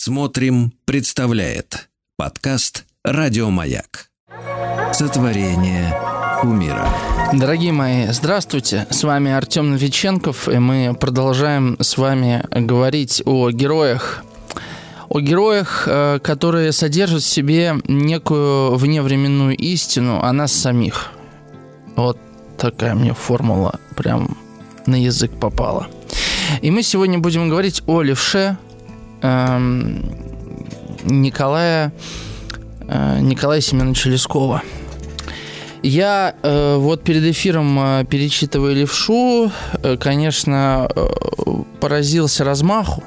Смотрим, представляет подкаст Радиомаяк. Сотворение умира. Дорогие мои, здравствуйте. С вами Артем Новиченков, и мы продолжаем с вами говорить о героях. О героях, э, которые содержат в себе некую вневременную истину о нас самих. Вот такая мне формула прям на язык попала. И мы сегодня будем говорить о левше, Николая, э, Николая Семеновича Лескова. Я э, вот перед эфиром, э, перечитывая левшу, э, конечно, э, поразился размаху,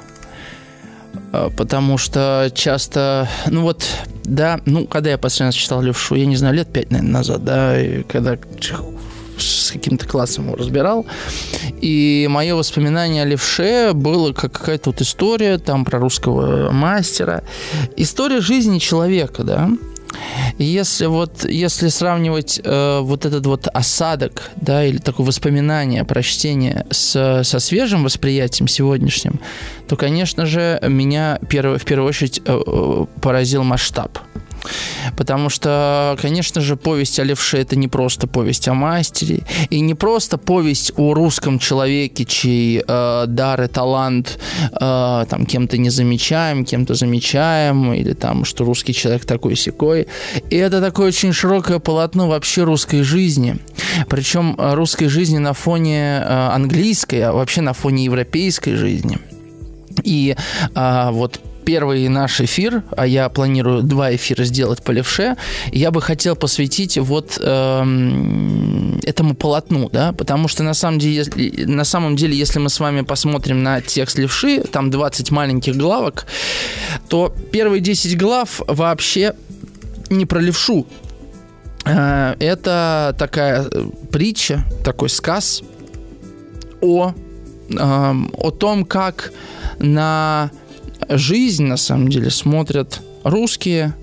э, потому что часто, ну вот, да, ну, когда я последний раз читал левшу, я не знаю, лет пять, наверное, назад, да, и когда с каким-то классом его разбирал. И мое воспоминание о левше было как какая-то вот история там про русского мастера. История жизни человека, да. Если вот если сравнивать э, вот этот вот осадок, да, или такое воспоминание, прочтение с, со свежим восприятием сегодняшним, то, конечно же, меня перв, в первую очередь э, э поразил масштаб. Потому что, конечно же, повесть о левше – это не просто повесть о мастере, и не просто повесть о русском человеке, чей э, дар и талант э, там кем-то не замечаем, кем-то замечаем, или там, что русский человек такой секой. И это такое очень широкое полотно вообще русской жизни. Причем э, русской жизни на фоне э, английской, а вообще на фоне европейской жизни. И а, вот первый наш эфир, а я планирую два эфира сделать по левше, я бы хотел посвятить вот э, этому полотну, да, потому что на самом деле, на самом деле, если мы с вами посмотрим на текст левши, там 20 маленьких главок, то первые 10 глав вообще не про левшу. Э, это такая притча, такой сказ о, э, о том, как на жизнь, на самом деле, смотрят русские,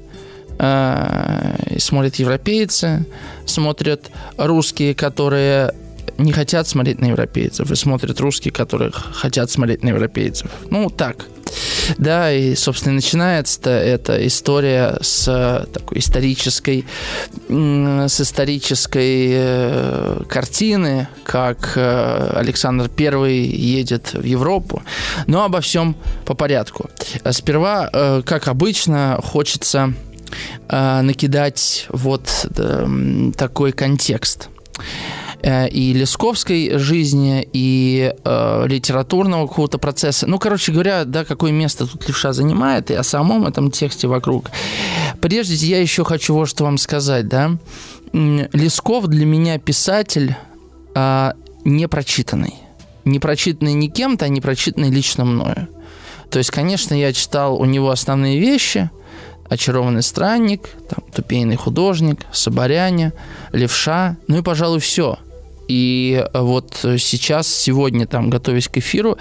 э, смотрят европейцы, смотрят русские, которые не хотят смотреть на европейцев, и смотрят русские, которые хотят смотреть на европейцев. Ну, так. Да, и, собственно, начинается эта история с такой исторической, с исторической э, картины, как э, Александр I едет в Европу. Но обо всем по порядку. Сперва, э, как обычно, хочется накидать вот такой контекст. Э, и лесковской жизни, и э, литературного какого-то процесса. Ну, короче говоря, да, какое место тут левша занимает, и о самом этом тексте вокруг. Прежде я еще хочу вот что вам сказать, да. Лесков для меня писатель э, непрочитанный. Не прочитанный не кем-то, а не прочитанный лично мною. То есть, конечно, я читал у него основные вещи, «Очарованный странник», там, «Тупейный художник», «Соборяне», «Левша», ну и, пожалуй, все – и вот сейчас, сегодня, там, готовясь к эфиру,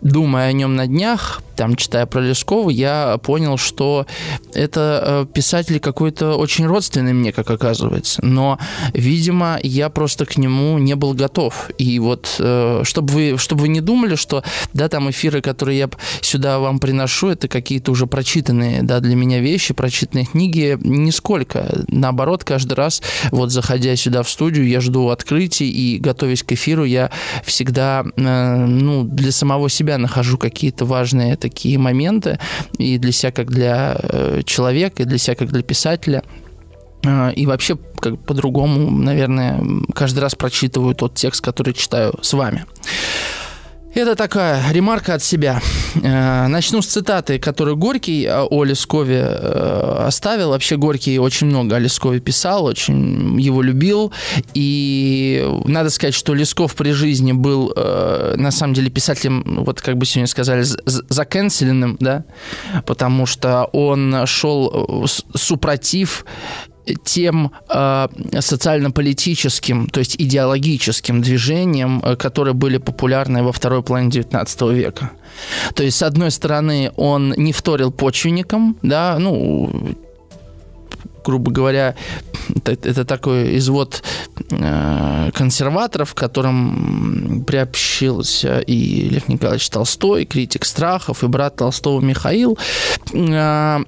думая о нем на днях, там, читая про Лескова, я понял, что это э, писатель какой-то очень родственный мне, как оказывается. Но, видимо, я просто к нему не был готов. И вот, э, чтобы вы, чтобы вы не думали, что, да, там эфиры, которые я сюда вам приношу, это какие-то уже прочитанные, да, для меня вещи, прочитанные книги, нисколько. Наоборот, каждый раз, вот, заходя сюда в студию, я жду открытий, и, готовясь к эфиру, я всегда, э, ну, для самого себя нахожу какие-то важные такие моменты и для себя как для э, человека, и для себя как для писателя. Э, и вообще, как по-другому, наверное, каждый раз прочитываю тот текст, который читаю с вами. Это такая ремарка от себя. Э, начну с цитаты, которую Горький э, о Лескове э, оставил. Вообще Горький очень много о Лескове писал, очень его любил. И надо сказать, что Лесков при жизни был, на самом деле, писателем, вот как бы сегодня сказали, закенселенным, да, потому что он шел супротив тем э, социально-политическим, то есть идеологическим движениям, э, которые были популярны во второй половине XIX века. То есть, с одной стороны, он не вторил почвенникам, да, ну, грубо говоря, это, это такой извод э, консерваторов, которым приобщился и Лев Николаевич Толстой, критик страхов, и брат Толстого Михаил. Э,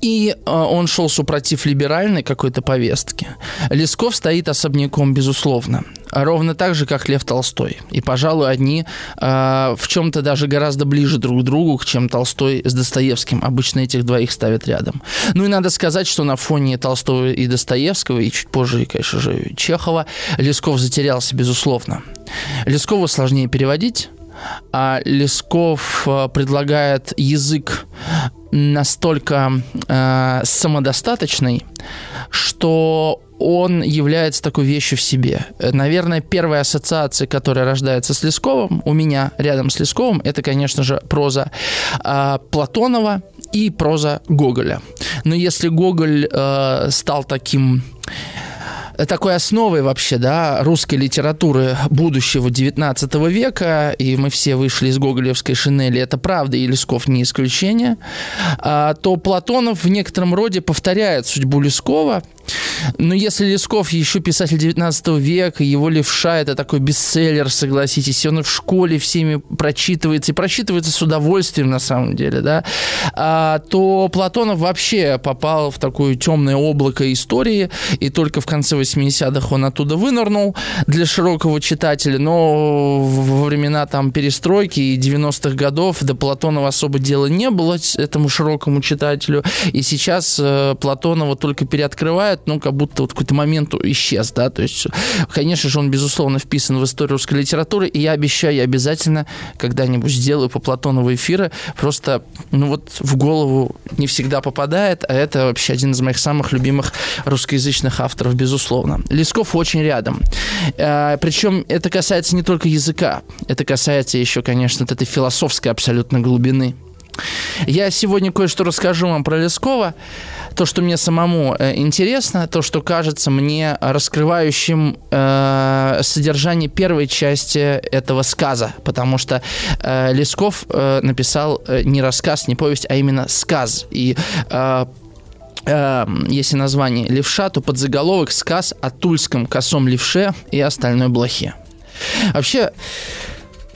и э, он шел супротив либеральной какой-то повестки. Лесков стоит особняком, безусловно. Ровно так же, как Лев Толстой. И, пожалуй, одни э, в чем-то даже гораздо ближе друг к другу, чем Толстой с Достоевским. Обычно этих двоих ставят рядом. Ну и надо сказать, что на фоне Толстого и Достоевского, и чуть позже, конечно же, Чехова, Лесков затерялся, безусловно. Лескову сложнее переводить, а Лесков э, предлагает язык настолько э, самодостаточный, что он является такой вещью в себе. Наверное, первая ассоциация, которая рождается с Лесковым, у меня рядом с Лесковым, это, конечно же, проза э, Платонова и проза Гоголя. Но если Гоголь э, стал таким такой основой вообще, да, русской литературы будущего 19 века, и мы все вышли из гоголевской шинели, это правда, и Лесков не исключение, а, то Платонов в некотором роде повторяет судьбу Лескова, но если Лесков еще писатель 19 века, его левша это такой бестселлер, согласитесь, он в школе всеми прочитывается, и прочитывается с удовольствием на самом деле, да, а, то Платонов вообще попал в такое темное облако истории, и только в конце 80-х он оттуда вынырнул для широкого читателя, но во времена там перестройки и 90-х годов до Платонова особо дела не было этому широкому читателю, и сейчас э, Платонова только переоткрывают, ну, как будто вот какой-то момент исчез, да, то есть, конечно же, он, безусловно, вписан в историю русской литературы, и я обещаю, я обязательно когда-нибудь сделаю по Платонову эфиры, просто, ну, вот в голову не всегда попадает, а это вообще один из моих самых любимых русскоязычных авторов, безусловно. Лесков очень рядом. А, причем это касается не только языка, это касается еще, конечно, вот этой философской абсолютно глубины. Я сегодня кое-что расскажу вам про Лескова то, что мне самому э, интересно, то, что кажется мне раскрывающим э, содержание первой части этого сказа, потому что э, Лесков э, написал э, не рассказ, не повесть, а именно сказ. И э, э если название «Левша», то подзаголовок «Сказ о тульском косом левше и остальной блохе». Вообще,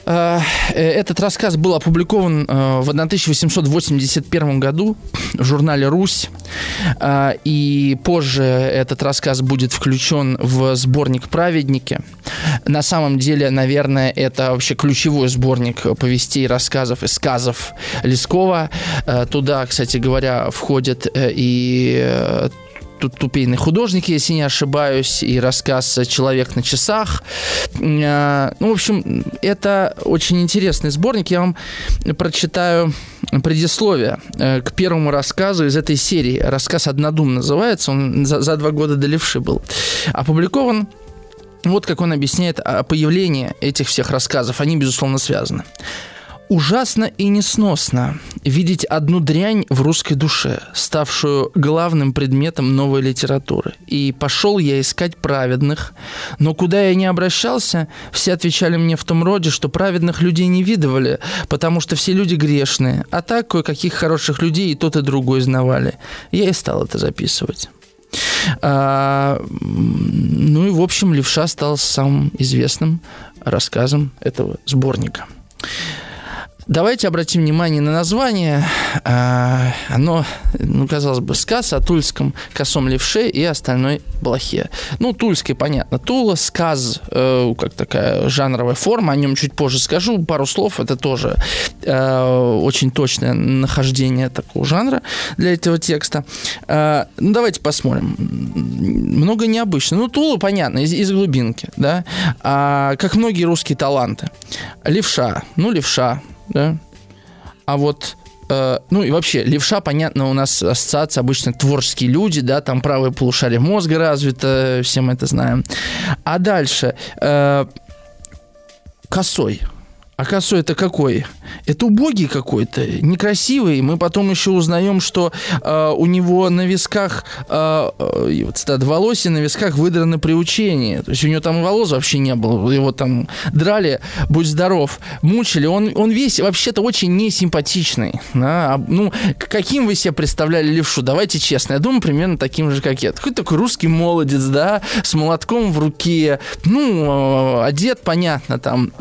этот рассказ был опубликован э, в 1881 году в журнале «Русь», э, и позже этот рассказ будет включен в сборник «Праведники». На самом деле, наверное, это вообще ключевой сборник повестей, рассказов и сказов Лескова. Туда, кстати говоря, входят и тут тупейный художник, если не ошибаюсь, и рассказ «Человек на часах». А, ну, в общем, это очень интересный сборник. Я вам прочитаю предисловие э, к первому рассказу из этой серии. Рассказ «Однодум» называется. Он за, за два года до левши был опубликован. Вот как он объясняет о появлении этих всех рассказов. Они, безусловно, связаны. Ужасно и несносно видеть одну дрянь в русской душе, ставшую главным предметом новой литературы. И пошел я искать праведных, но куда я не обращался, все отвечали мне в том роде, что праведных людей не видывали, потому что все люди грешные, а так кое-каких хороших людей и тот и другой знавали. Я и стал это записывать. А, ну и, в общем, Левша стал самым известным рассказом этого сборника. Давайте обратим внимание на название. А, оно, ну, казалось бы, сказ о тульском косом левше и остальной блохе. Ну, тульский, понятно. Тула, сказ, э, как такая жанровая форма, о нем чуть позже скажу. Пару слов, это тоже э, очень точное нахождение такого жанра для этого текста. Э, ну, давайте посмотрим. Много необычно. Ну, Тула, понятно, из, из глубинки, да. А, как многие русские таланты. Левша, ну, левша, да. А вот э, ну и вообще, левша, понятно, у нас ассоциация обычно творческие люди, да, там правое полушарие мозга развито, все мы это знаем. А дальше, э, косой. А косой это какой? Это убогий какой-то, некрасивый. Мы потом еще узнаем, что э, у него на висках, э, э, вот стад волосе на висках выдраны при учении. То есть у него там волос вообще не было. Его там драли, будь здоров, мучили. Он, он весь вообще-то очень несимпатичный. Да? А, ну, каким вы себе представляли левшу? Давайте честно. Я думаю, примерно таким же, как я. Такой такой русский молодец, да, с молотком в руке. Ну, э, одет, понятно, там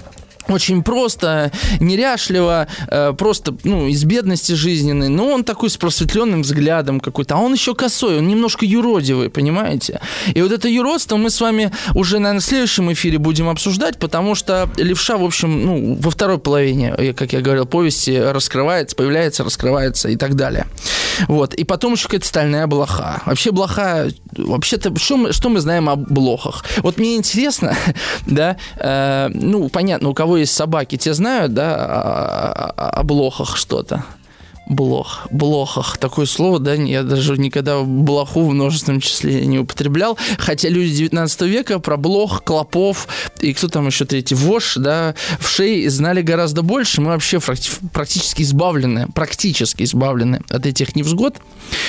очень просто, неряшливо, э, просто, ну, из бедности жизненной, но он такой с просветленным взглядом какой-то, а он еще косой, он немножко юродивый, понимаете? И вот это юродство мы с вами уже, наверное, в следующем эфире будем обсуждать, потому что левша, в общем, ну, во второй половине, э, как я говорил, повести раскрывается, появляется, раскрывается и так далее. Вот. И потом еще какая-то стальная блоха. Вообще блоха, вообще-то, что мы, что мы знаем о блохах? Вот мне интересно, да, э, ну, понятно, у кого есть собаки, те знают, да, о, о, о блохах что-то. Блох, блохах. Такое слово, да, я даже никогда блоху в множественном числе не употреблял. Хотя люди 19 века про блох, клопов и кто там еще третий, вож, да, в шее знали гораздо больше. Мы вообще практически избавлены, практически избавлены от этих невзгод.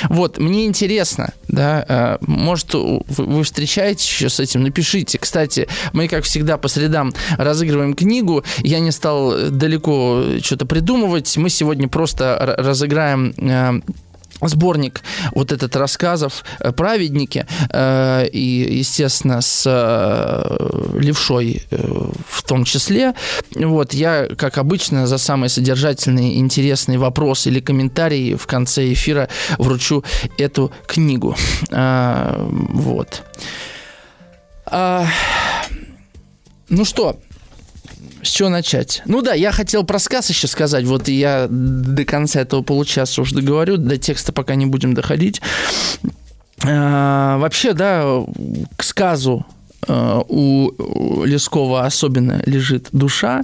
Вот, мне интересно, да, э, может, вы встречаетесь еще с этим, напишите. Кстати, мы, как всегда, по средам разыгрываем книгу. Я не стал далеко что-то придумывать. Мы сегодня просто разыграем э, сборник вот этот рассказов э, праведники э, и естественно с э, левшой э, в том числе. Вот я как обычно за самый содержательный интересный вопрос или комментарий в конце эфира вручу эту книгу. Э, вот. А, ну что с чего начать? Ну да, я хотел про сказ еще сказать. Вот я до конца этого получаса уже договорю. До текста пока не будем доходить. А, вообще, да, к сказу а, у Лескова особенно лежит душа,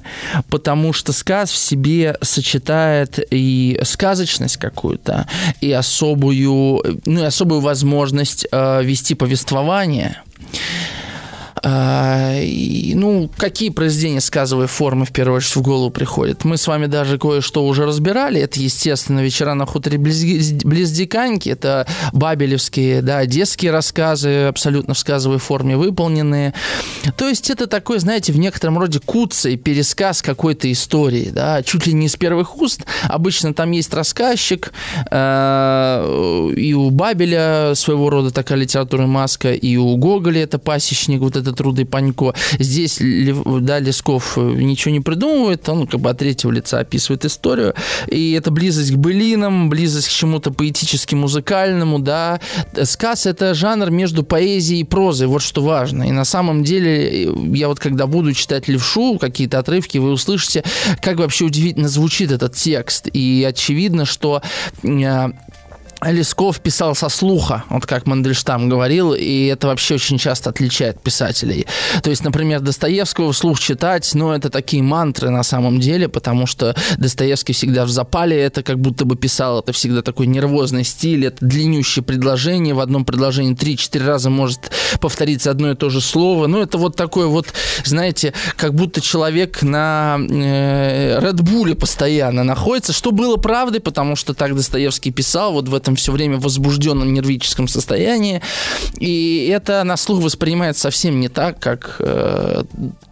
потому что сказ в себе сочетает и сказочность какую-то, и особую, ну, и особую возможность э, вести повествование. А, и, ну, какие произведения сказовой формы в первую очередь в голову приходят? Мы с вами даже кое-что уже разбирали. Это, естественно, «Вечера на хуторе близ, близ Диканьки». Это бабелевские, да, одесские рассказы, абсолютно в сказовой форме выполненные. То есть это такой, знаете, в некотором роде куцый пересказ какой-то истории, да, чуть ли не с первых уст. Обычно там есть рассказчик, э, и у Бабеля своего рода такая литература маска, и у Гоголя это пасечник, вот это этот Рудый Панько. Здесь, да, Лесков э, ничего не придумывает, он как бы от третьего лица описывает историю. И это близость к былинам, близость к чему-то поэтически музыкальному, да. Сказ – это жанр между поэзией и прозой, вот что важно. И на самом деле, э, я вот когда буду читать левшу, какие-то отрывки, вы услышите, как вообще удивительно звучит этот текст. И очевидно, что э, Лесков писал со слуха, вот как Мандельштам говорил, и это вообще очень часто отличает писателей. То есть, например, Достоевского вслух читать, ну, это такие мантры на самом деле, потому что Достоевский всегда в запале, это как будто бы писал, это всегда такой нервозный стиль, это длиннющее предложение, в одном предложении 3-4 раза может повториться одно и то же слово, ну, это вот такой вот, знаете, как будто человек на э, Bull постоянно находится, что было правдой, потому что так Достоевский писал, вот в этом этом все время возбужденном нервическом состоянии. И это на слух воспринимается совсем не так, как э,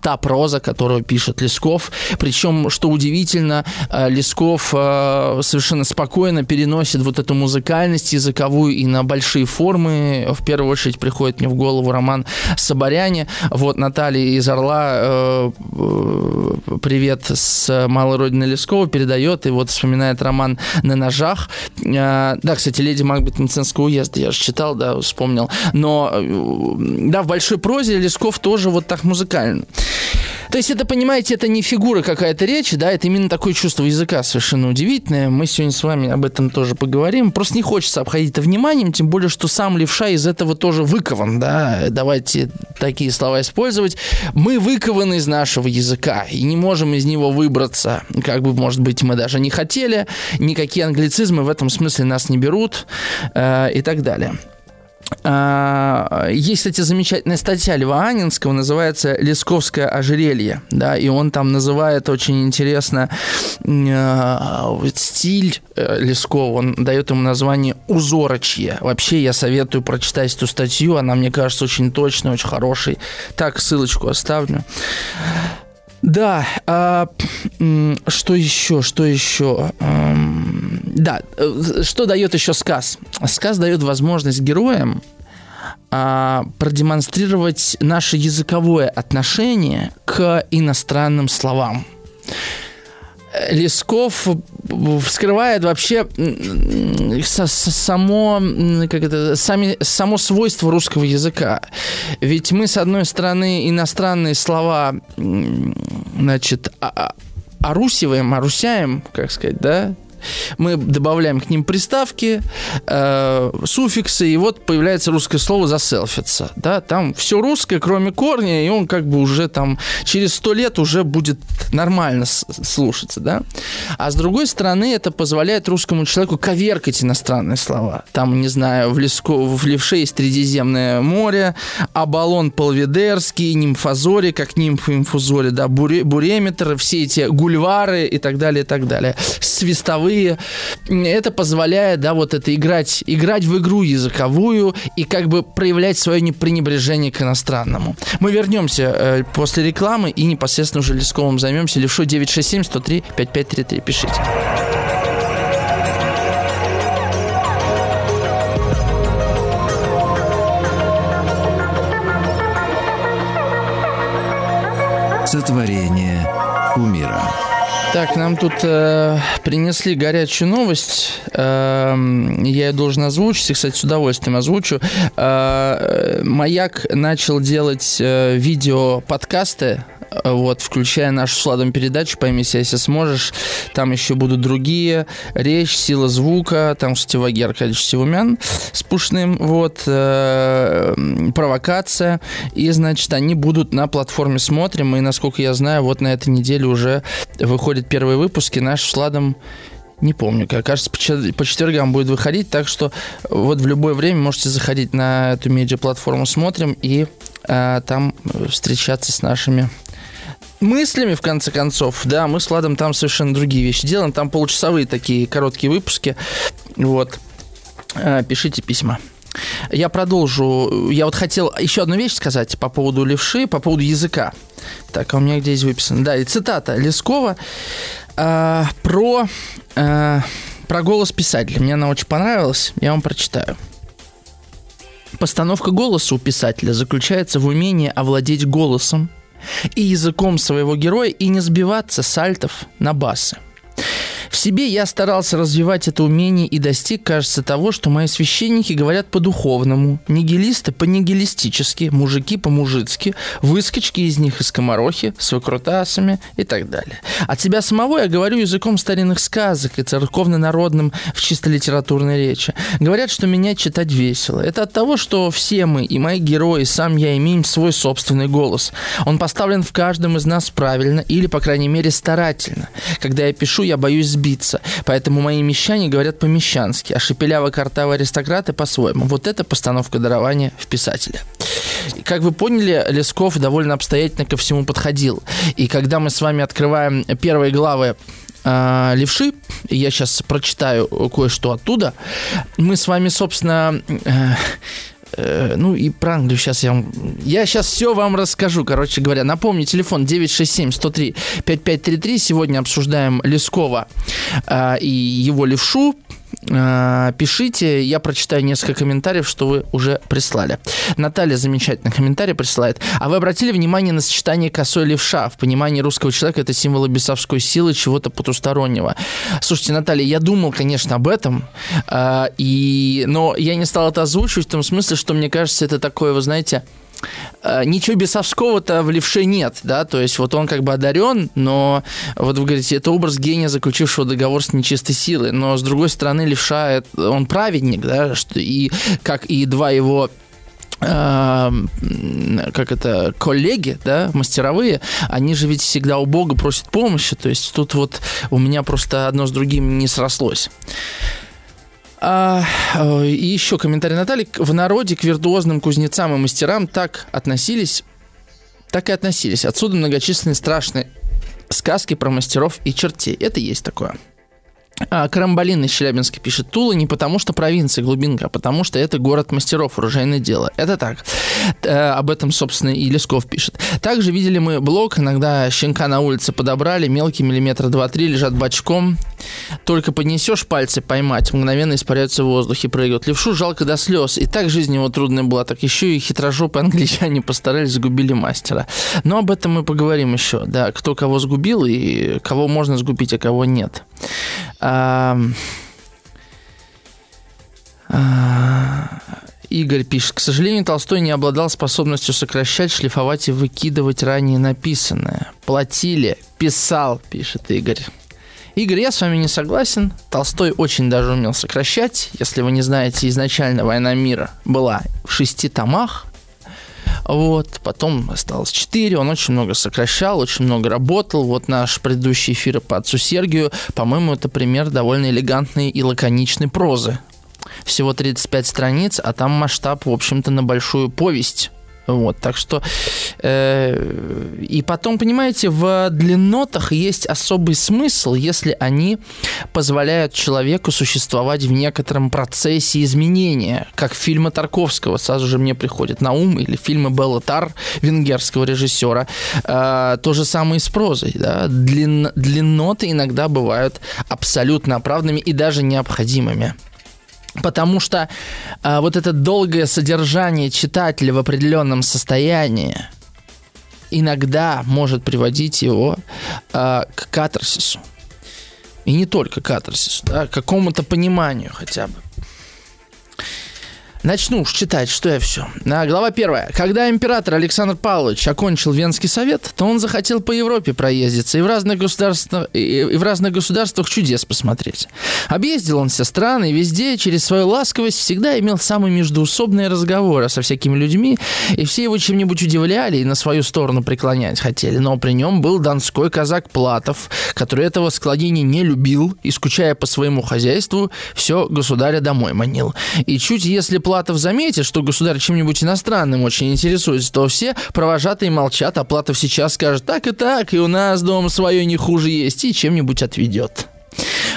та проза, которую пишет Лесков. Причем, что удивительно, э, Лесков э, совершенно спокойно переносит вот эту музыкальность языковую и на большие формы. В первую очередь приходит мне в голову роман «Соборяне». Вот Наталья из «Орла» э, э привет с малой родины Лескова передает и вот вспоминает роман «На ножах». Э, да, кстати, «Леди Макбет Мценского уезда» я же читал, да, вспомнил. Но, э, да, в большой прозе Лесков тоже вот так музыкально. То есть это, понимаете, это не фигура какая-то речи, да, это именно такое чувство языка совершенно удивительное. Мы сегодня с вами об этом тоже поговорим. Просто не хочется обходить это вниманием, тем более, что сам левша из этого тоже выкован, да. Давайте такие слова использовать. Мы выкованы из нашего языка и не можем из него выбраться. Как бы, может быть, мы даже не хотели. Никакие англицизмы в этом смысле нас не берут э, и так далее. а, есть, кстати, замечательная статья Льва Анинского, называется «Лесковское ожерелье», да, и он там называет очень интересно э, стиль э, Лескова, он дает ему название «Узорочье». Вообще, я советую прочитать эту статью, она, мне кажется, очень точная, очень хорошей. Так, ссылочку оставлю. Да, а, что еще, что еще? Да, э, что дает еще сказ? Сказ дает возможность героям а, продемонстрировать наше языковое отношение к иностранным словам. Лесков вскрывает вообще само, как это, сами, само свойство русского языка. Ведь мы, с одной стороны, иностранные слова, значит, орусиваем, орусяем, как сказать, да, мы добавляем к ним приставки, э, суффиксы, и вот появляется русское слово «заселфиться». Да? Там все русское, кроме корня, и он как бы уже там через сто лет уже будет нормально слушаться. Да? А с другой стороны, это позволяет русскому человеку коверкать иностранные слова. Там, не знаю, в, Леско, в Левше есть Средиземное море, Абалон Полведерский, Нимфозори, как нимфы инфузори, да, буре, буреметр, все эти гульвары и так далее, и так далее. Свистовые языковые. Это позволяет, да, вот это играть, играть в игру языковую и как бы проявлять свое непренебрежение к иностранному. Мы вернемся э, после рекламы и непосредственно уже Лесковым займемся. Левшо 967 103 5533. Пишите. Сотворение умира. Так, нам тут э, принесли горячую новость. Э, я ее должен озвучить, и, кстати, с удовольствием озвучу. Э, Маяк начал делать э, видео-подкасты вот, включая нашу с Владом передачу «Пойми себя, если сможешь». Там еще будут другие. Речь, сила звука, там, кстати, Вагер Аркадьевич Севумян с Пушным, вот, э, провокация. И, значит, они будут на платформе «Смотрим», и, насколько я знаю, вот на этой неделе уже выходят первые выпуски. Наш с Владом не помню, кажется, по четвергам будет выходить, так что вот в любое время можете заходить на эту медиаплатформу «Смотрим» и э, там встречаться с нашими мыслями, в конце концов, да, мы с Ладом там совершенно другие вещи делаем. Там получасовые такие короткие выпуски. Вот. А, пишите письма. Я продолжу. Я вот хотел еще одну вещь сказать по поводу левши, по поводу языка. Так, а у меня здесь выписано? Да, и цитата Лескова э, про, э, про голос писателя. Мне она очень понравилась. Я вам прочитаю. Постановка голоса у писателя заключается в умении овладеть голосом, и языком своего героя и не сбиваться с альтов на басы. В себе я старался развивать это умение и достиг, кажется, того, что мои священники говорят по-духовному, нигилисты по-нигилистически, мужики по-мужицки, выскочки из них из комарохи, с выкрутасами и так далее. От себя самого я говорю языком старинных сказок и церковно-народным в чисто литературной речи. Говорят, что меня читать весело. Это от того, что все мы, и мои герои, и сам я имеем свой собственный голос. Он поставлен в каждом из нас правильно или, по крайней мере, старательно. Когда я пишу, я боюсь сбиться. Поэтому мои мещане говорят по-мещански, а шепеляво-картавые аристократы по-своему. Вот это постановка дарования в писателя. Как вы поняли, Лесков довольно обстоятельно ко всему подходил. И когда мы с вами открываем первые главы э, левши, я сейчас прочитаю кое-что оттуда, мы с вами, собственно, э, ну и про Англию сейчас я вам... Я сейчас все вам расскажу, короче говоря. Напомню, телефон 967-103-5533. Сегодня обсуждаем Лескова э, и его левшу. Э, пишите, я прочитаю несколько комментариев, что вы уже прислали. Наталья замечательный комментарий присылает. А вы обратили внимание на сочетание косой левша? В понимании русского человека это символ бесовской силы, чего-то потустороннего. Слушайте, Наталья, я думал, конечно, об этом, э, и... но я не стал это озвучивать в том смысле, что мне кажется, это такое, вы знаете, ничего бесовского-то в левше нет, да, то есть вот он как бы одарен, но вот вы говорите, это образ гения, заключившего договор с нечистой силой, но с другой стороны левша, он праведник, да, что, и как и два его э, как это, коллеги, да, мастеровые, они же ведь всегда у Бога просят помощи, то есть тут вот у меня просто одно с другим не срослось. А, э, и еще комментарий Натальи. В народе к виртуозным кузнецам и мастерам так относились, так и относились. Отсюда многочисленные страшные сказки про мастеров и чертей. Это есть такое. А, Карамбалин из Челябинска пишет, Тула не потому, что провинция глубинка, а потому, что это город мастеров, оружейное дело. Это так. Э, об этом, собственно, и Лесков пишет. Также видели мы блок, иногда щенка на улице подобрали, мелкий миллиметра 2-3, лежат бочком. Только поднесешь пальцы поймать, мгновенно испаряются в воздухе, прыгают. Левшу жалко до слез. И так жизнь его трудная была, так еще и хитрожопые англичане постарались, сгубили мастера. Но об этом мы поговорим еще. Да, кто кого сгубил и кого можно сгубить, а кого нет. Игорь пишет, к сожалению, Толстой не обладал способностью сокращать, шлифовать и выкидывать ранее написанное. Платили, писал, пишет Игорь. Игорь, я с вами не согласен. Толстой очень даже умел сокращать. Если вы не знаете, изначально «Война мира» была в шести томах. Вот, потом осталось 4, он очень много сокращал, очень много работал. Вот наш предыдущий эфир по отцу Сергию, по-моему, это пример довольно элегантной и лаконичной прозы. Всего 35 страниц, а там масштаб, в общем-то, на большую повесть. Вот, так что... Э, и потом, понимаете, в длиннотах есть особый смысл, если они позволяют человеку существовать в некотором процессе изменения, как фильмы Тарковского сразу же мне приходит на ум, или фильмы Белла Тар, венгерского режиссера. Э, то же самое и с прозой. Да? Длин, длинноты иногда бывают абсолютно оправданными и даже необходимыми. Потому что а, вот это долгое содержание читателя в определенном состоянии иногда может приводить его а, к катарсису. И не только катарсису, да, к какому-то пониманию хотя бы. Начну уж читать, что я все. А, глава первая. Когда император Александр Павлович окончил Венский совет, то он захотел по Европе проездиться и в разных государствах, и в разных государствах чудес посмотреть. Объездил он все страны и везде через свою ласковость всегда имел самые междуусобные разговоры со всякими людьми, и все его чем-нибудь удивляли и на свою сторону преклонять хотели. Но при нем был донской казак Платов, который этого склонения не любил и, скучая по своему хозяйству, все государя домой манил. И чуть если Платов Платов заметит, что государь чем-нибудь иностранным очень интересуется, то все провожатые молчат, а Платов сейчас скажет так и так, и у нас дома свое не хуже есть, и чем-нибудь отведет.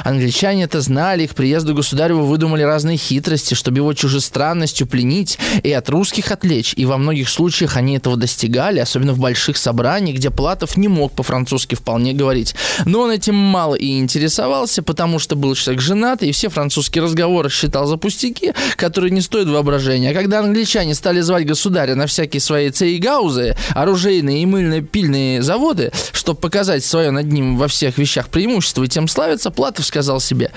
Англичане это знали, к приезду государева выдумали разные хитрости, чтобы его чужестранностью пленить и от русских отвлечь. И во многих случаях они этого достигали, особенно в больших собраниях, где Платов не мог по-французски вполне говорить. Но он этим мало и интересовался, потому что был человек женатый, и все французские разговоры считал за пустяки, которые не стоят воображения. А когда англичане стали звать государя на всякие свои цейгаузы, оружейные и мыльно-пильные заводы, чтобы показать свое над ним во всех вещах преимущество и тем славиться, Платов сказал себе,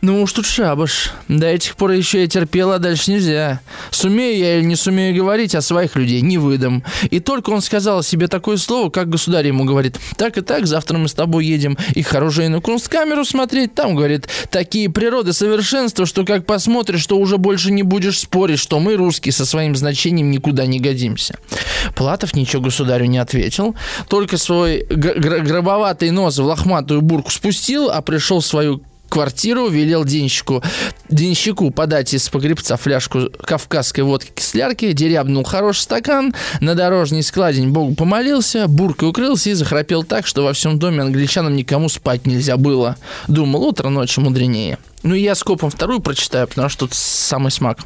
ну уж тут шабаш. До этих пор еще я терпела, а дальше нельзя. Сумею я или не сумею говорить, а своих людей не выдам. И только он сказал себе такое слово, как государь ему говорит, так и так, завтра мы с тобой едем их хорошее на кунсткамеру смотреть. Там, говорит, такие природы совершенства, что как посмотришь, что уже больше не будешь спорить, что мы, русские, со своим значением никуда не годимся. Платов ничего государю не ответил, только свой гробоватый нос в лохматую бурку спустил, а пришел в свою квартиру, велел денщику, денщику подать из погребца фляжку кавказской водки кислярки, дерябнул хороший стакан, на дорожный складень Богу помолился, буркой укрылся и захрапел так, что во всем доме англичанам никому спать нельзя было. Думал, утро ночи мудренее. Ну и я скопом вторую прочитаю, потому что тут самый смак.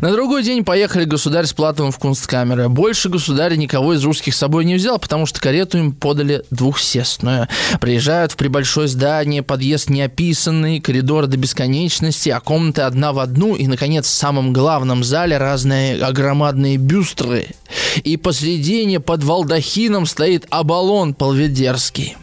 На другой день поехали государь с Платовым в кунсткамеры. Больше государь никого из русских с собой не взял, потому что карету им подали двухсестную. Приезжают в прибольшое здание, подъезд неописанный, коридор до бесконечности, а комнаты одна в одну, и, наконец, в самом главном зале разные огромадные бюстры. И посредине под балдахином стоит Абалон Полведерский.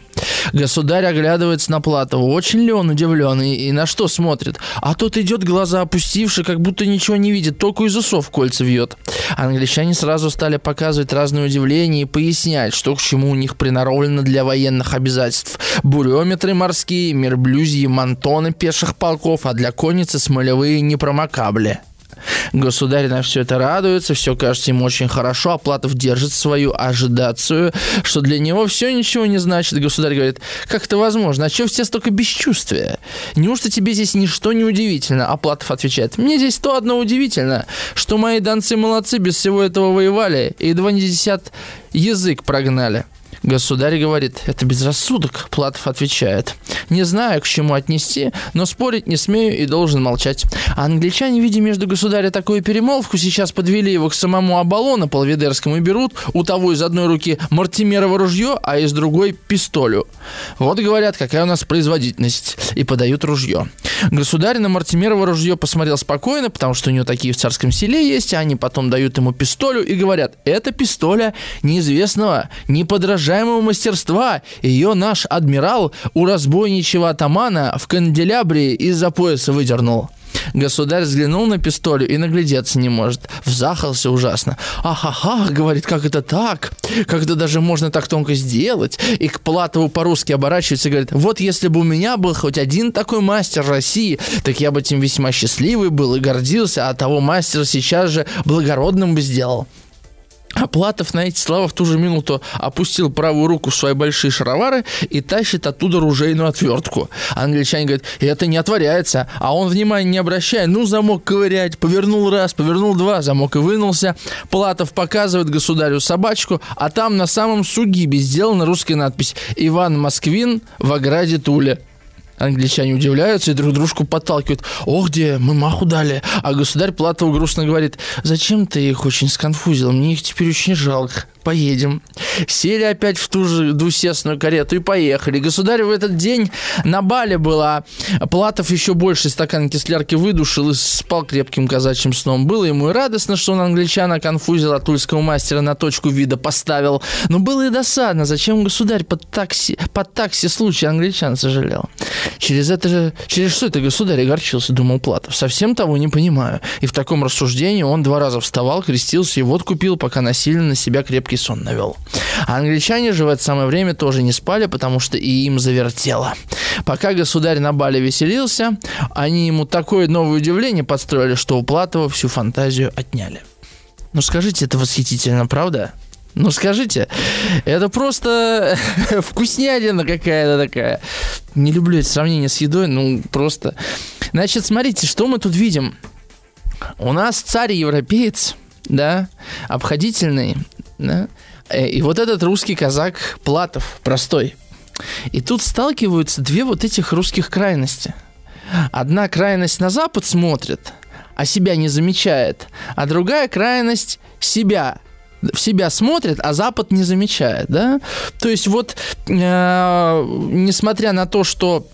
Государь оглядывается на Платова. Очень ли он удивлен и, и на что смотрит? А тот идет, глаза опустивши, как будто ничего не видит, только из усов кольца вьет. Англичане сразу стали показывать разные удивления и пояснять, что к чему у них приноровлено для военных обязательств. Буреометры морские, мерблюзьи, мантоны пеших полков, а для конницы смолевые непромокабли. Государь на все это радуется, все кажется ему очень хорошо, а держит свою ожидацию, что для него все ничего не значит. Государь говорит, как это возможно? А чего в тебе столько бесчувствия? Неужто тебе здесь ничто не удивительно? А отвечает, мне здесь то одно удивительно, что мои донцы молодцы без всего этого воевали и едва не десят язык прогнали. Государь говорит, это безрассудок, Платов отвечает. Не знаю, к чему отнести, но спорить не смею и должен молчать. А англичане, видя между государя такую перемолвку, сейчас подвели его к самому Абалону Полведерскому и берут у того из одной руки Мартимерово ружье, а из другой пистолю. Вот говорят, какая у нас производительность, и подают ружье. Государь на Мартимерово ружье посмотрел спокойно, потому что у него такие в царском селе есть, а они потом дают ему пистолю и говорят, это пистоля неизвестного, неподражаемого неподражаемого мастерства. Ее наш адмирал у разбойничьего атамана в канделябре из-за пояса выдернул. Государь взглянул на пистолю и наглядеться не может. Взахался ужасно. «Ахаха!» — говорит, как это так? Как это даже можно так тонко сделать? И к Платову по-русски оборачивается и говорит, вот если бы у меня был хоть один такой мастер России, так я бы этим весьма счастливый был и гордился, а того мастера сейчас же благородным бы сделал. А Платов на эти слова в ту же минуту опустил правую руку в свои большие шаровары и тащит оттуда ружейную отвертку. Англичане говорят, это не отворяется. А он внимания не обращая, ну, замок ковырять, повернул раз, повернул два, замок и вынулся. Платов показывает государю собачку, а там на самом сугибе сделана русская надпись «Иван Москвин в ограде Туле». Англичане удивляются и друг дружку подталкивают. Ох, где, мы маху дали. А государь Платов грустно говорит, зачем ты их очень сконфузил, мне их теперь очень жалко поедем. Сели опять в ту же двусестную карету и поехали. Государь в этот день на бале была. Платов еще больше стакан кислярки выдушил и спал крепким казачьим сном. Было ему и радостно, что он англичана конфузил, а тульского мастера на точку вида поставил. Но было и досадно, зачем государь под такси, под такси случай англичан сожалел. Через это же, через что это государь огорчился, думал Платов. Совсем того не понимаю. И в таком рассуждении он два раза вставал, крестился и вот купил, пока насильно на себя крепкий крепкий сон навел. А англичане же в это самое время тоже не спали, потому что и им завертело. Пока государь на бале веселился, они ему такое новое удивление подстроили, что у Платова всю фантазию отняли. Ну скажите, это восхитительно, правда? Ну скажите, это просто вкуснятина какая-то такая. Не люблю это сравнение с едой, ну просто. Значит, смотрите, что мы тут видим. У нас царь-европеец, да, обходительный, да? Э, и вот этот русский казак Платов, простой. И тут сталкиваются две вот этих русских крайности. Одна крайность на Запад смотрит, а себя не замечает, а другая крайность себя в себя смотрит, а Запад не замечает, да? То есть вот, э, несмотря на то, что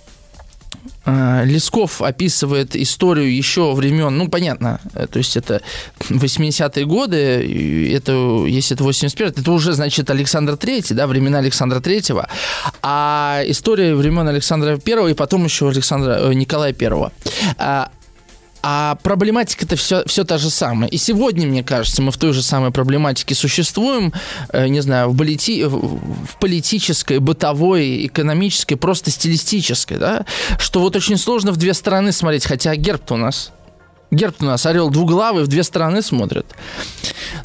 Лесков описывает историю еще времен, ну, понятно, э, то есть это 80-е годы, это, если это 81 это уже, значит, Александр III, да, времена Александра III, а история времен Александра I и потом еще Александра, э, Николая I. А проблематика-то все, все та же самая. И сегодня, мне кажется, мы в той же самой проблематике существуем, э, не знаю, в, полити, в политической, бытовой, экономической, просто стилистической, да, что вот очень сложно в две стороны смотреть, хотя герб у нас Герб у нас орел двуглавый, в две стороны смотрит.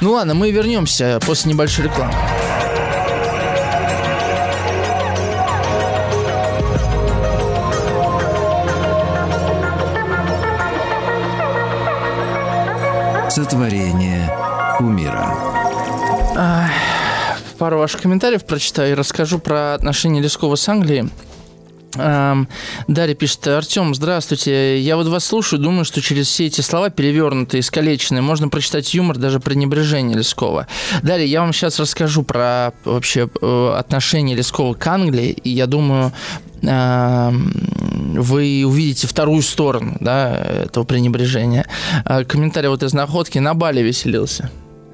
Ну ладно, мы вернемся после небольшой рекламы. Сотворение кумира. Пару ваших комментариев прочитаю и расскажу про отношения Лескова с Англией. Дарья пишет, Артем, здравствуйте. Я вот вас слушаю, думаю, что через все эти слова перевернутые, искалеченные, можно прочитать юмор, даже пренебрежение Лескова. Дарья, я вам сейчас расскажу про вообще э, отношение Лескова к Англии, и я думаю, вы увидите вторую сторону да, этого пренебрежения. А, комментарий вот из находки. На Бали веселился.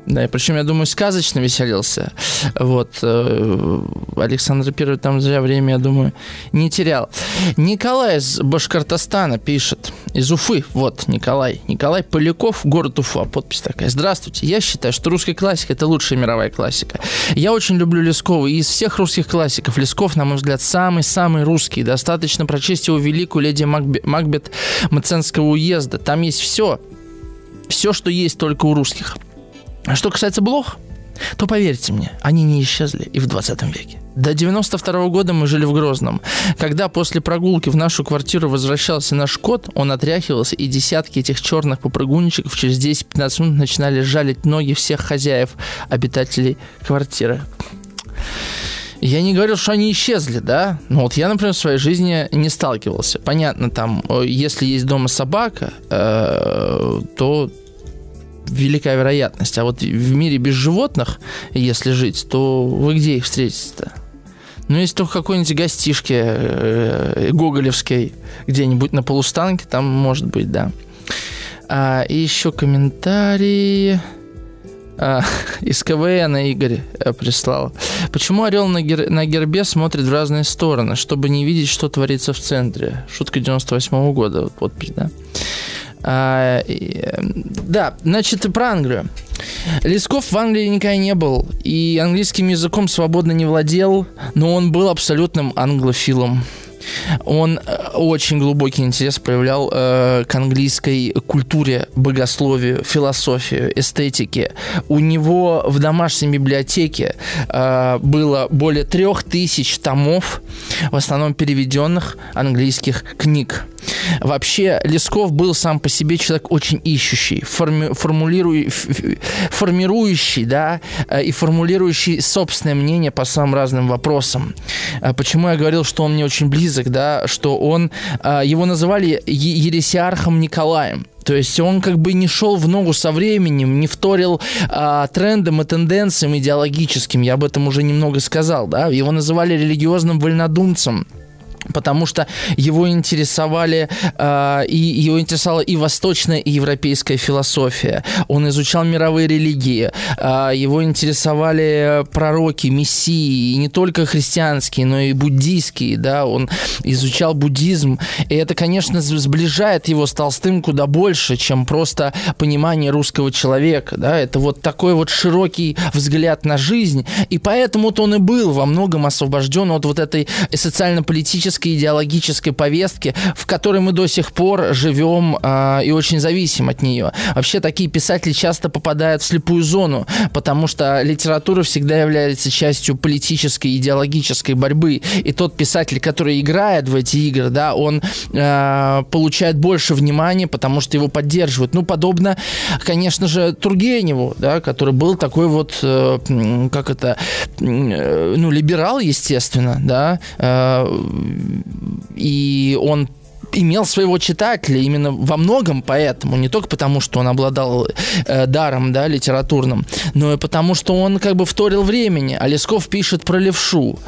Да, и причем, я думаю, сказочно веселился. Вот. Э, Александр Первый там зря время, я думаю, не терял. Николай из Башкортостана пишет. Из Уфы. Вот, Николай. Николай Поляков, город Уфа. Подпись такая. Здравствуйте. Я считаю, что русская классика – это лучшая мировая классика. Я очень люблю Лескова. И из всех русских классиков Лесков, на мой взгляд, самый-самый русский. Достаточно прочесть его великую леди Макбет Маценского уезда. Там есть все все, что есть только у русских. А что касается блох, то поверьте мне, они не исчезли и в 20 веке. До 92 года мы жили в Грозном. Когда после прогулки в нашу квартиру возвращался наш кот, он отряхивался, и десятки этих черных попрыгунчиков через 10-15 минут начинали жалить ноги всех хозяев, обитателей квартиры. Я не говорил, что они исчезли, да? Ну вот я, например, в своей жизни не сталкивался. Понятно, там, если есть дома собака, э, то великая вероятность. А вот в мире без животных, если жить, то вы где их встретите-то? Ну, если только какой-нибудь гостишки э, гоголевской где-нибудь на полустанке, там может быть, да. А, и еще комментарии а, из КВН Игорь э, прислал. Почему орел на, гер... на гербе смотрит в разные стороны, чтобы не видеть, что творится в центре? Шутка 98 -го года, вот подпись, да? А, и, да, значит, про Англию. Лесков в Англии никогда не был, и английским языком свободно не владел, но он был абсолютным англофилом. Он э, очень глубокий интерес проявлял э, к английской культуре, богословию, философию, эстетике. У него в домашней библиотеке э, было более трех тысяч томов, в основном переведенных английских книг. Вообще, Лесков был сам по себе человек очень ищущий, форми, формулируй, формирующий, да, э, и формулирующий собственное мнение по самым разным вопросам. Э, почему я говорил, что он мне очень близок, да, что он, э, его называли Ересиархом Николаем. То есть он как бы не шел в ногу со временем, не вторил а, трендам и тенденциям идеологическим. Я об этом уже немного сказал, да. Его называли религиозным вольнодумцем потому что его интересовали э, и его интересовала и восточная и европейская философия. Он изучал мировые религии, э, его интересовали пророки, мессии, и не только христианские, но и буддийские, да. Он изучал буддизм, и это, конечно, сближает его с Толстым куда больше, чем просто понимание русского человека, да. Это вот такой вот широкий взгляд на жизнь, и поэтому-то он и был во многом освобожден от вот этой социально-политической политической, идеологической повестки, в которой мы до сих пор живем э, и очень зависим от нее. Вообще такие писатели часто попадают в слепую зону, потому что литература всегда является частью политической, идеологической борьбы. И тот писатель, который играет в эти игры, да, он э, получает больше внимания, потому что его поддерживают. Ну, подобно, конечно же, Тургеневу, да, который был такой вот, э, как это, э, ну, либерал, естественно, да, э, и он имел своего читателя именно во многом поэтому, не только потому, что он обладал э, даром, да, литературным, но и потому, что он как бы вторил времени. А Лесков пишет про левшу.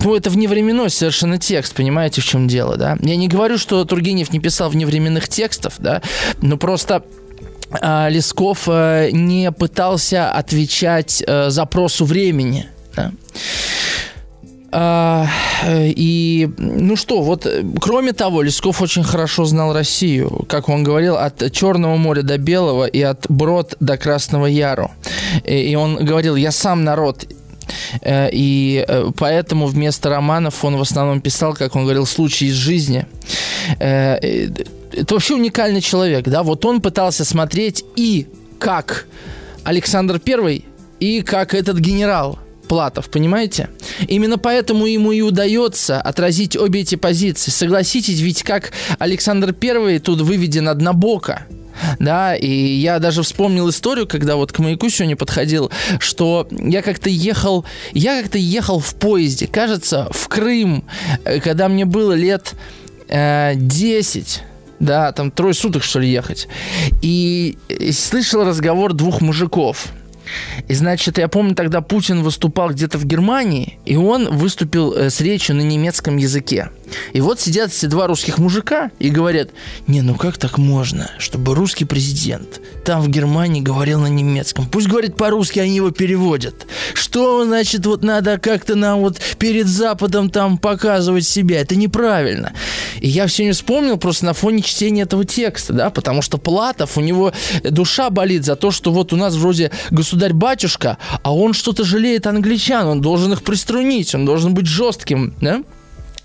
Ну, это вневременной совершенно текст, понимаете, в чем дело, да? Я не говорю, что Тургенев не писал вневременных текстов, да, но просто э, Лесков э, не пытался отвечать э, запросу времени, да? А, и, ну что, вот, кроме того, Лесков очень хорошо знал Россию, как он говорил, от Черного моря до Белого и от Брод до Красного Яру. И он говорил, я сам народ, э, и э, поэтому вместо романов он в основном писал, как он говорил, случаи из жизни. Э, это вообще уникальный человек, да, вот он пытался смотреть и как Александр Первый, и как этот генерал – Платов, понимаете? Именно поэтому ему и удается отразить обе эти позиции. Согласитесь, ведь как Александр Первый тут выведен однобоко. Да, и я даже вспомнил историю, когда вот к маяку сегодня подходил, что я как-то ехал, я как-то ехал в поезде, кажется, в Крым, э, когда мне было лет э, 10 да, там трое суток, что ли, ехать. И слышал разговор двух мужиков – и, значит, я помню, тогда Путин выступал где-то в Германии, и он выступил э, с речью на немецком языке. И вот сидят все два русских мужика и говорят, не, ну как так можно, чтобы русский президент там в Германии говорил на немецком. Пусть говорит по-русски, они его переводят. Что, значит, вот надо как-то нам вот перед Западом там показывать себя. Это неправильно. И я все не вспомнил просто на фоне чтения этого текста, да, потому что Платов, у него душа болит за то, что вот у нас вроде государь-батюшка, а он что-то жалеет англичан, он должен их приструнить, он должен быть жестким, да?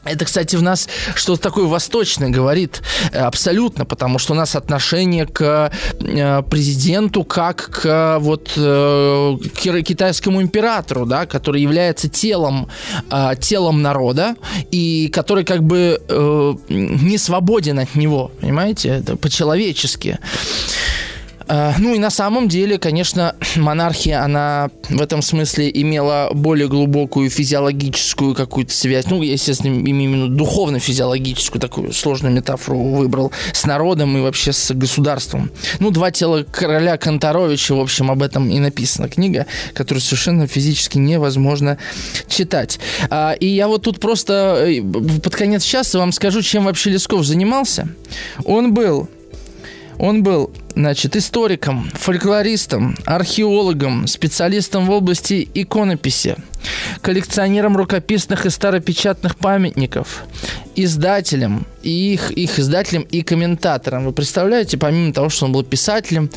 Это, кстати, в нас что-то такое восточное говорит э, абсолютно, потому что у нас отношение к э, президенту как к вот э, к китайскому императору, да, который является телом телом народа и который как бы не свободен от него, понимаете, это по-человечески. Э, ну и на самом деле, конечно, монархия, она в этом смысле имела более глубокую физиологическую какую-то связь. Ну, я, естественно, именно духовно-физиологическую такую сложную метафору выбрал с народом и вообще с государством. Ну, «Два тела короля Конторовича», в общем, об этом и написана книга, которую совершенно физически невозможно читать. А, и я вот тут просто э, под конец часа вам скажу, чем вообще Лесков занимался. Он был он был, значит, историком, фольклористом, археологом, специалистом в области иконописи, коллекционером рукописных и старопечатных памятников, издателем, и их, их издателем и комментатором. Вы представляете, помимо того, что он был писателем,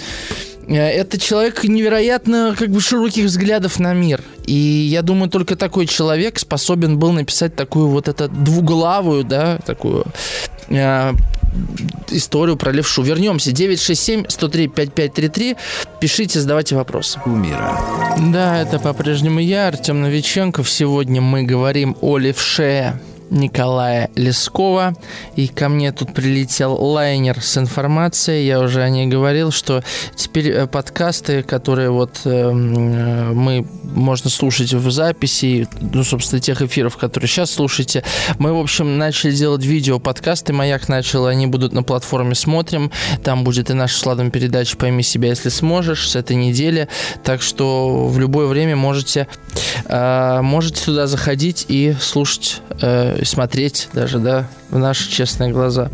э, это человек невероятно как бы широких взглядов на мир. И я думаю, только такой человек способен был написать такую вот эту двуглавую, да, такую э, историю про левшу. Вернемся. 967-103-5533. Пишите, задавайте вопросы. У мира. Да, это по-прежнему я, Артем Новиченков. Сегодня мы говорим о левше. Николая Лескова. И ко мне тут прилетел лайнер с информацией. Я уже о ней говорил, что теперь э, подкасты, которые вот э, э, мы можно слушать в записи, ну, собственно, тех эфиров, которые сейчас слушаете, мы, в общем, начали делать видео подкасты. Маяк начал, они будут на платформе «Смотрим». Там будет и наша с Ладом передача «Пойми себя, если сможешь» с этой недели. Так что в любое время можете, э, можете туда заходить и слушать э, смотреть даже, да, в наши честные глаза.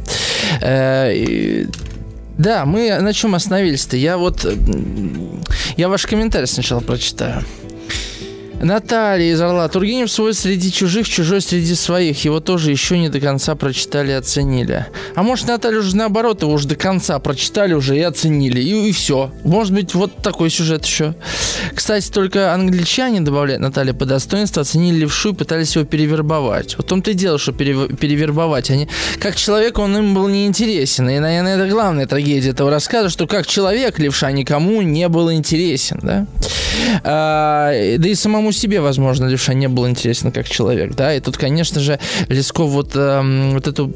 Э, да, мы на чем остановились-то? Я вот... Я ваш комментарий сначала прочитаю. Наталья из Орла. Тургенев свой среди чужих, чужой среди своих. Его тоже еще не до конца прочитали и оценили. А может, Наталья уже наоборот, его уже до конца прочитали уже и оценили. И, и все. Может быть, вот такой сюжет еще. Кстати, только англичане, добавляет Наталья, по достоинству оценили левшу и пытались его перевербовать. Вот том-то и дело, что перев... перевербовать. Они... Как человек он им был неинтересен. И, наверное, это главная трагедия этого рассказа, что как человек левша никому не был интересен. Да, а, да и самому самому себе, возможно, Левша не был интересен как человек, да, и тут, конечно же, Лесков вот, э, вот эту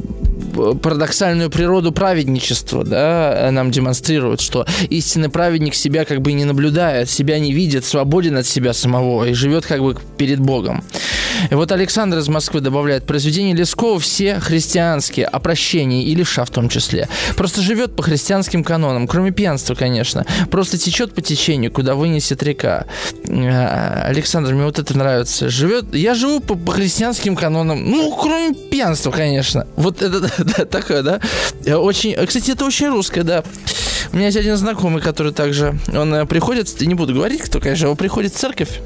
парадоксальную природу праведничества, да, нам демонстрирует, что истинный праведник себя как бы не наблюдает, себя не видит, свободен от себя самого и живет как бы перед Богом. И вот Александр из Москвы добавляет, произведения Лескова все христианские, о прощении и левша в том числе. Просто живет по христианским канонам, кроме пьянства, конечно. Просто течет по течению, куда вынесет река. Э, Александр, мне вот это нравится. Живет, я живу по, по христианским канонам, ну, кроме пьянства, конечно. Вот это да, такое, да. Очень, кстати, это очень русское, да. У меня есть один знакомый, который также, он э, приходит, не буду говорить, кто, конечно, он приходит в церковь,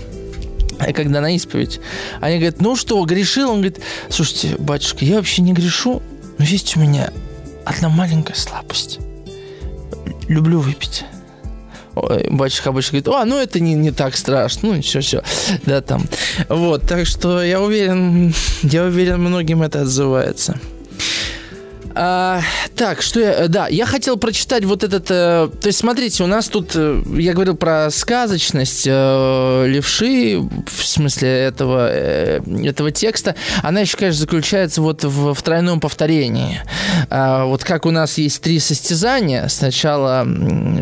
когда на исповедь, они говорят, ну что, грешил? Он говорит, слушайте, батюшка, я вообще не грешу, но есть у меня одна маленькая слабость. Люблю выпить. Батюшка обычно говорит, а, ну это не, не так страшно, ну все, все, да, там. Вот, так что я уверен, я уверен, многим это отзывается. А, так, что я... Э, да, я хотел прочитать вот этот... Э, то есть, смотрите, у нас тут... Э, я говорил про сказочность э, левши, в смысле этого, э, этого текста. Она еще, конечно, заключается вот в, в тройном повторении. А, вот как у нас есть три состязания. Сначала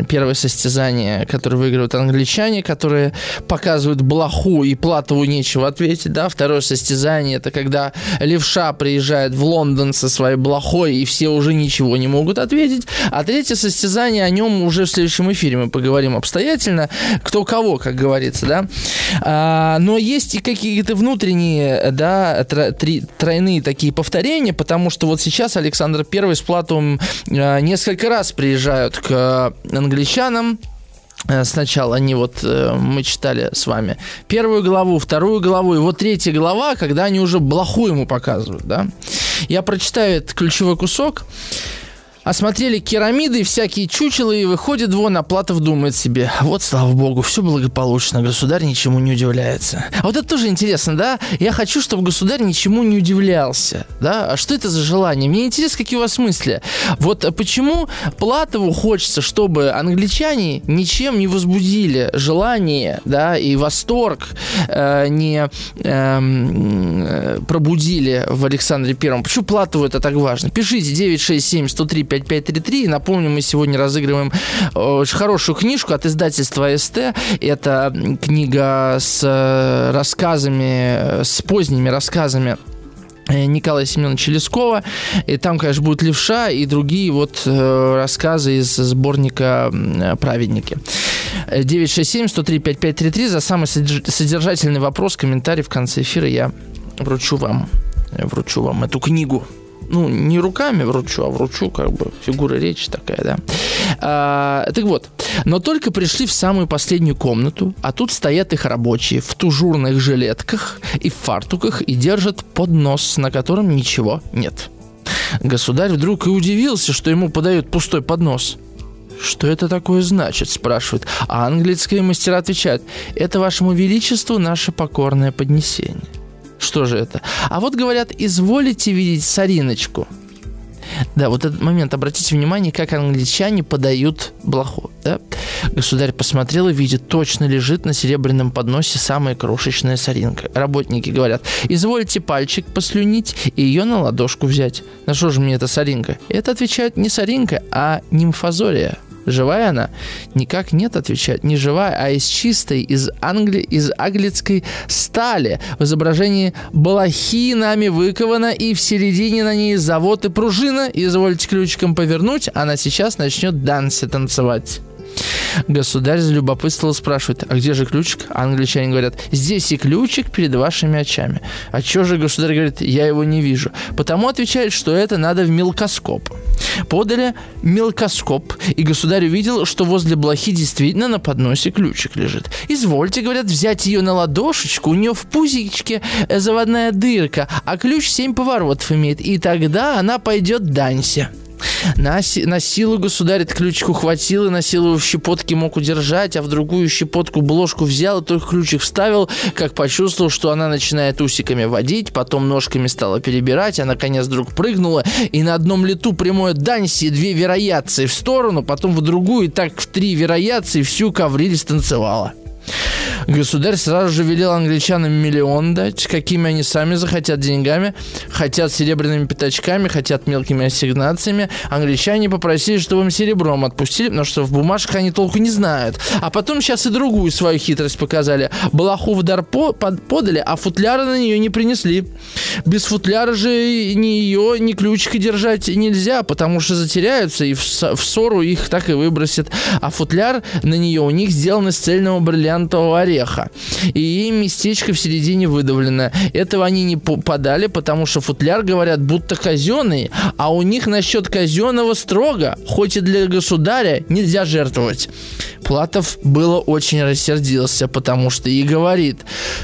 первое состязание, которое выигрывают англичане, которые показывают блоху и Платову нечего ответить, да. Второе состязание, это когда левша приезжает в Лондон со своей блохой и все уже ничего не могут ответить. А третье состязание, о нем уже в следующем эфире мы поговорим обстоятельно, кто кого, как говорится, да. А, но есть и какие-то внутренние, да, три, тройные такие повторения, потому что вот сейчас Александр Первый с Платовым а, несколько раз приезжают к англичанам, сначала они вот, э, мы читали с вами первую главу, вторую главу, и вот третья глава, когда они уже блоху ему показывают, да. Я прочитаю этот ключевой кусок. Осмотрели керамиды и всякие чучела, и выходит вон, а Платов думает себе, вот, слава богу, все благополучно, государь ничему не удивляется. А вот это тоже интересно, да? Я хочу, чтобы государь ничему не удивлялся, да? А что это за желание? Мне интересно, какие у вас мысли. Вот почему Платову хочется, чтобы англичане ничем не возбудили желание, да, и восторг э, не э, пробудили в Александре Первом. Почему Платову это так важно? Пишите 967 103 5533. Напомню, мы сегодня разыгрываем э, очень хорошую книжку от издательства СТ. Это книга с э, рассказами, э, с поздними рассказами Николая Семеновича Лескова. И там, конечно, будет левша и другие вот рассказы из сборника «Праведники». 967-103-5533. За самый содержательный вопрос, комментарий в конце эфира я вручу вам, вручу вам эту книгу ну, не руками вручу, а вручу, как бы, фигура речи такая, да. А, так вот, но только пришли в самую последнюю комнату, а тут стоят их рабочие в тужурных жилетках и в фартуках и держат поднос, на котором ничего нет. Государь вдруг и удивился, что ему подают пустой поднос. «Что это такое значит?» – спрашивает. А английские мастера отвечают. «Это вашему величеству наше покорное поднесение». Что же это? А вот говорят, изволите видеть сориночку. Да, вот этот момент, обратите внимание, как англичане подают блоху. Да? Государь посмотрел и видит, точно лежит на серебряном подносе самая крошечная соринка. Работники говорят, извольте пальчик послюнить и ее на ладошку взять. На что же мне эта соринка? Это отвечают не соринка, а нимфозория. Живая она? Никак нет, отвечает. Не живая, а из чистой, из, англи... из аглицкой стали. В изображении балахи нами выкована, и в середине на ней завод и пружина. Извольте ключиком повернуть, она сейчас начнет дансе танцевать. Государь за любопытство спрашивает, а где же ключик? Англичане говорят, здесь и ключик перед вашими очами. А что же государь говорит, я его не вижу? Потому отвечает, что это надо в мелкоскоп. Подали мелкоскоп, и государь увидел, что возле блохи действительно на подносе ключик лежит. Извольте, говорят, взять ее на ладошечку, у нее в пузичке заводная дырка, а ключ семь поворотов имеет, и тогда она пойдет Дансе. На, на силу государь этот ключик ухватил и на силу в щепотке мог удержать, а в другую щепотку бложку взял и только ключик вставил, как почувствовал, что она начинает усиками водить, потом ножками стала перебирать, а наконец вдруг прыгнула и на одном лету прямое данси две вероятции в сторону, потом в другую, и так в три вероятции всю коврились танцевала. Государь сразу же велел англичанам миллион дать, какими они сами захотят деньгами, хотят серебряными пятачками, хотят мелкими ассигнациями. Англичане попросили, чтобы им серебром отпустили, потому что в бумажках они толку не знают. А потом сейчас и другую свою хитрость показали. Балаху в дар по под подали, а футляра на нее не принесли. Без футляра же ни ее, ни ключика держать нельзя, потому что затеряются и в, в ссору их так и выбросят. А футляр на нее у них сделан из цельного бриллиантового ореха. И местечко в середине выдавлено. Этого они не подали, потому что футляр, говорят, будто казенный, а у них насчет казенного строго, хоть и для государя нельзя жертвовать. Платов было очень рассердился, потому что и говорит,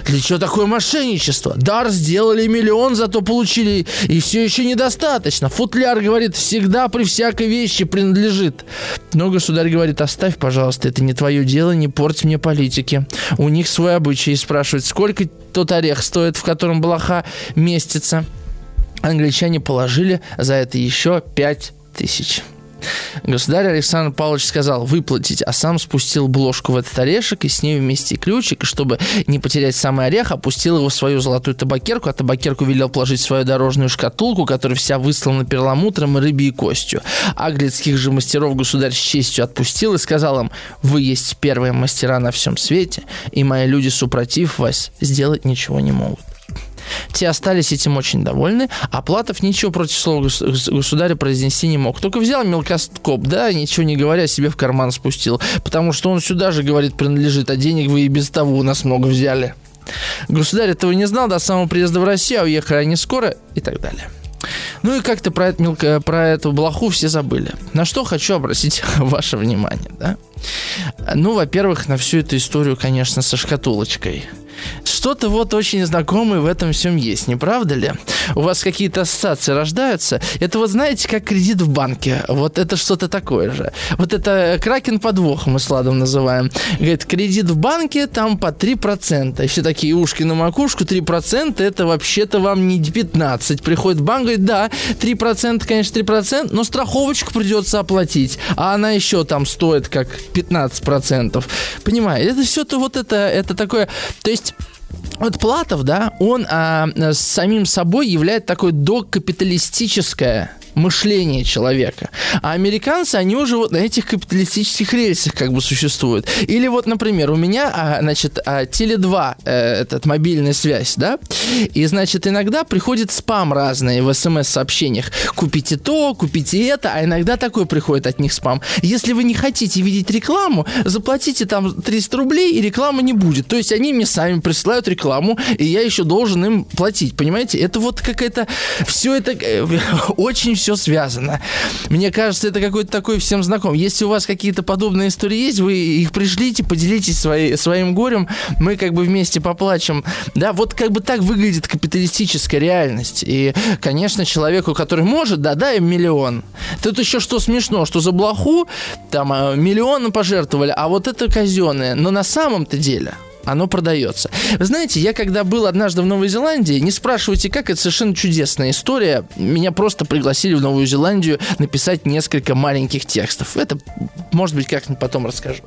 для чего такое мошенничество? Дар сделали миллион, зато получили, и все еще недостаточно. Футляр, говорит, всегда при всякой вещи принадлежит. Но государь говорит, оставь, пожалуйста, это не твое дело, не порть мне политики. У них свой обычай спрашивать, сколько тот орех стоит, в котором блоха местится. Англичане положили за это еще пять тысяч. Государь Александр Павлович сказал выплатить, а сам спустил бложку в этот орешек и с ней вместе ключик, и чтобы не потерять самый орех, опустил его в свою золотую табакерку, а табакерку велел положить в свою дорожную шкатулку, которая вся выслана перламутром и рыбьей костью. Аглицких же мастеров государь с честью отпустил и сказал им, вы есть первые мастера на всем свете, и мои люди, супротив вас, сделать ничего не могут. Те остались этим очень довольны, а Платов ничего против слова государя произнести не мог. Только взял мелкоскоп, да, ничего не говоря, себе в карман спустил. Потому что он сюда же, говорит, принадлежит, а денег вы и без того у нас много взяли. Государь этого не знал до самого приезда в Россию, а уехали они скоро и так далее. Ну и как-то про, это мелко, про эту блоху все забыли. На что хочу обратить ваше внимание, да? Ну, во-первых, на всю эту историю, конечно, со шкатулочкой что-то вот очень знакомое в этом всем есть, не правда ли? У вас какие-то ассоциации рождаются. Это вот знаете, как кредит в банке. Вот это что-то такое же. Вот это кракен подвох мы с Ладом называем. Говорит, кредит в банке там по 3%. И все такие ушки на макушку, 3% это вообще-то вам не 15. Приходит банк, говорит, да, 3%, конечно, 3%, но страховочку придется оплатить. А она еще там стоит как 15%. Понимаете, это все-то вот это, это такое... То есть вот Платов, да, он а, самим собой является такое докапиталистическое мышление человека. А американцы, они уже вот на этих капиталистических рельсах как бы существуют. Или вот, например, у меня, а, значит, а, Теле2, э, этот мобильная связь, да, и, значит, иногда приходит спам разный в смс-сообщениях. Купите то, купите это, а иногда такой приходит от них спам. Если вы не хотите видеть рекламу, заплатите там 300 рублей, и рекламы не будет. То есть они мне сами присылают рекламу, и я еще должен им платить, понимаете? Это вот какая-то... Все это э, очень все связано. Мне кажется, это какой-то такой всем знаком. Если у вас какие-то подобные истории есть, вы их пришлите, поделитесь свои, своим горем, мы как бы вместе поплачем. Да, вот как бы так выглядит капиталистическая реальность. И, конечно, человеку, который может, да, дай им миллион. Тут еще что смешно, что за блоху там а, миллион пожертвовали, а вот это казенное. Но на самом-то деле оно продается. Вы знаете, я когда был однажды в Новой Зеландии, не спрашивайте, как, это совершенно чудесная история. Меня просто пригласили в Новую Зеландию написать несколько маленьких текстов. Это, может быть, как-нибудь потом расскажу.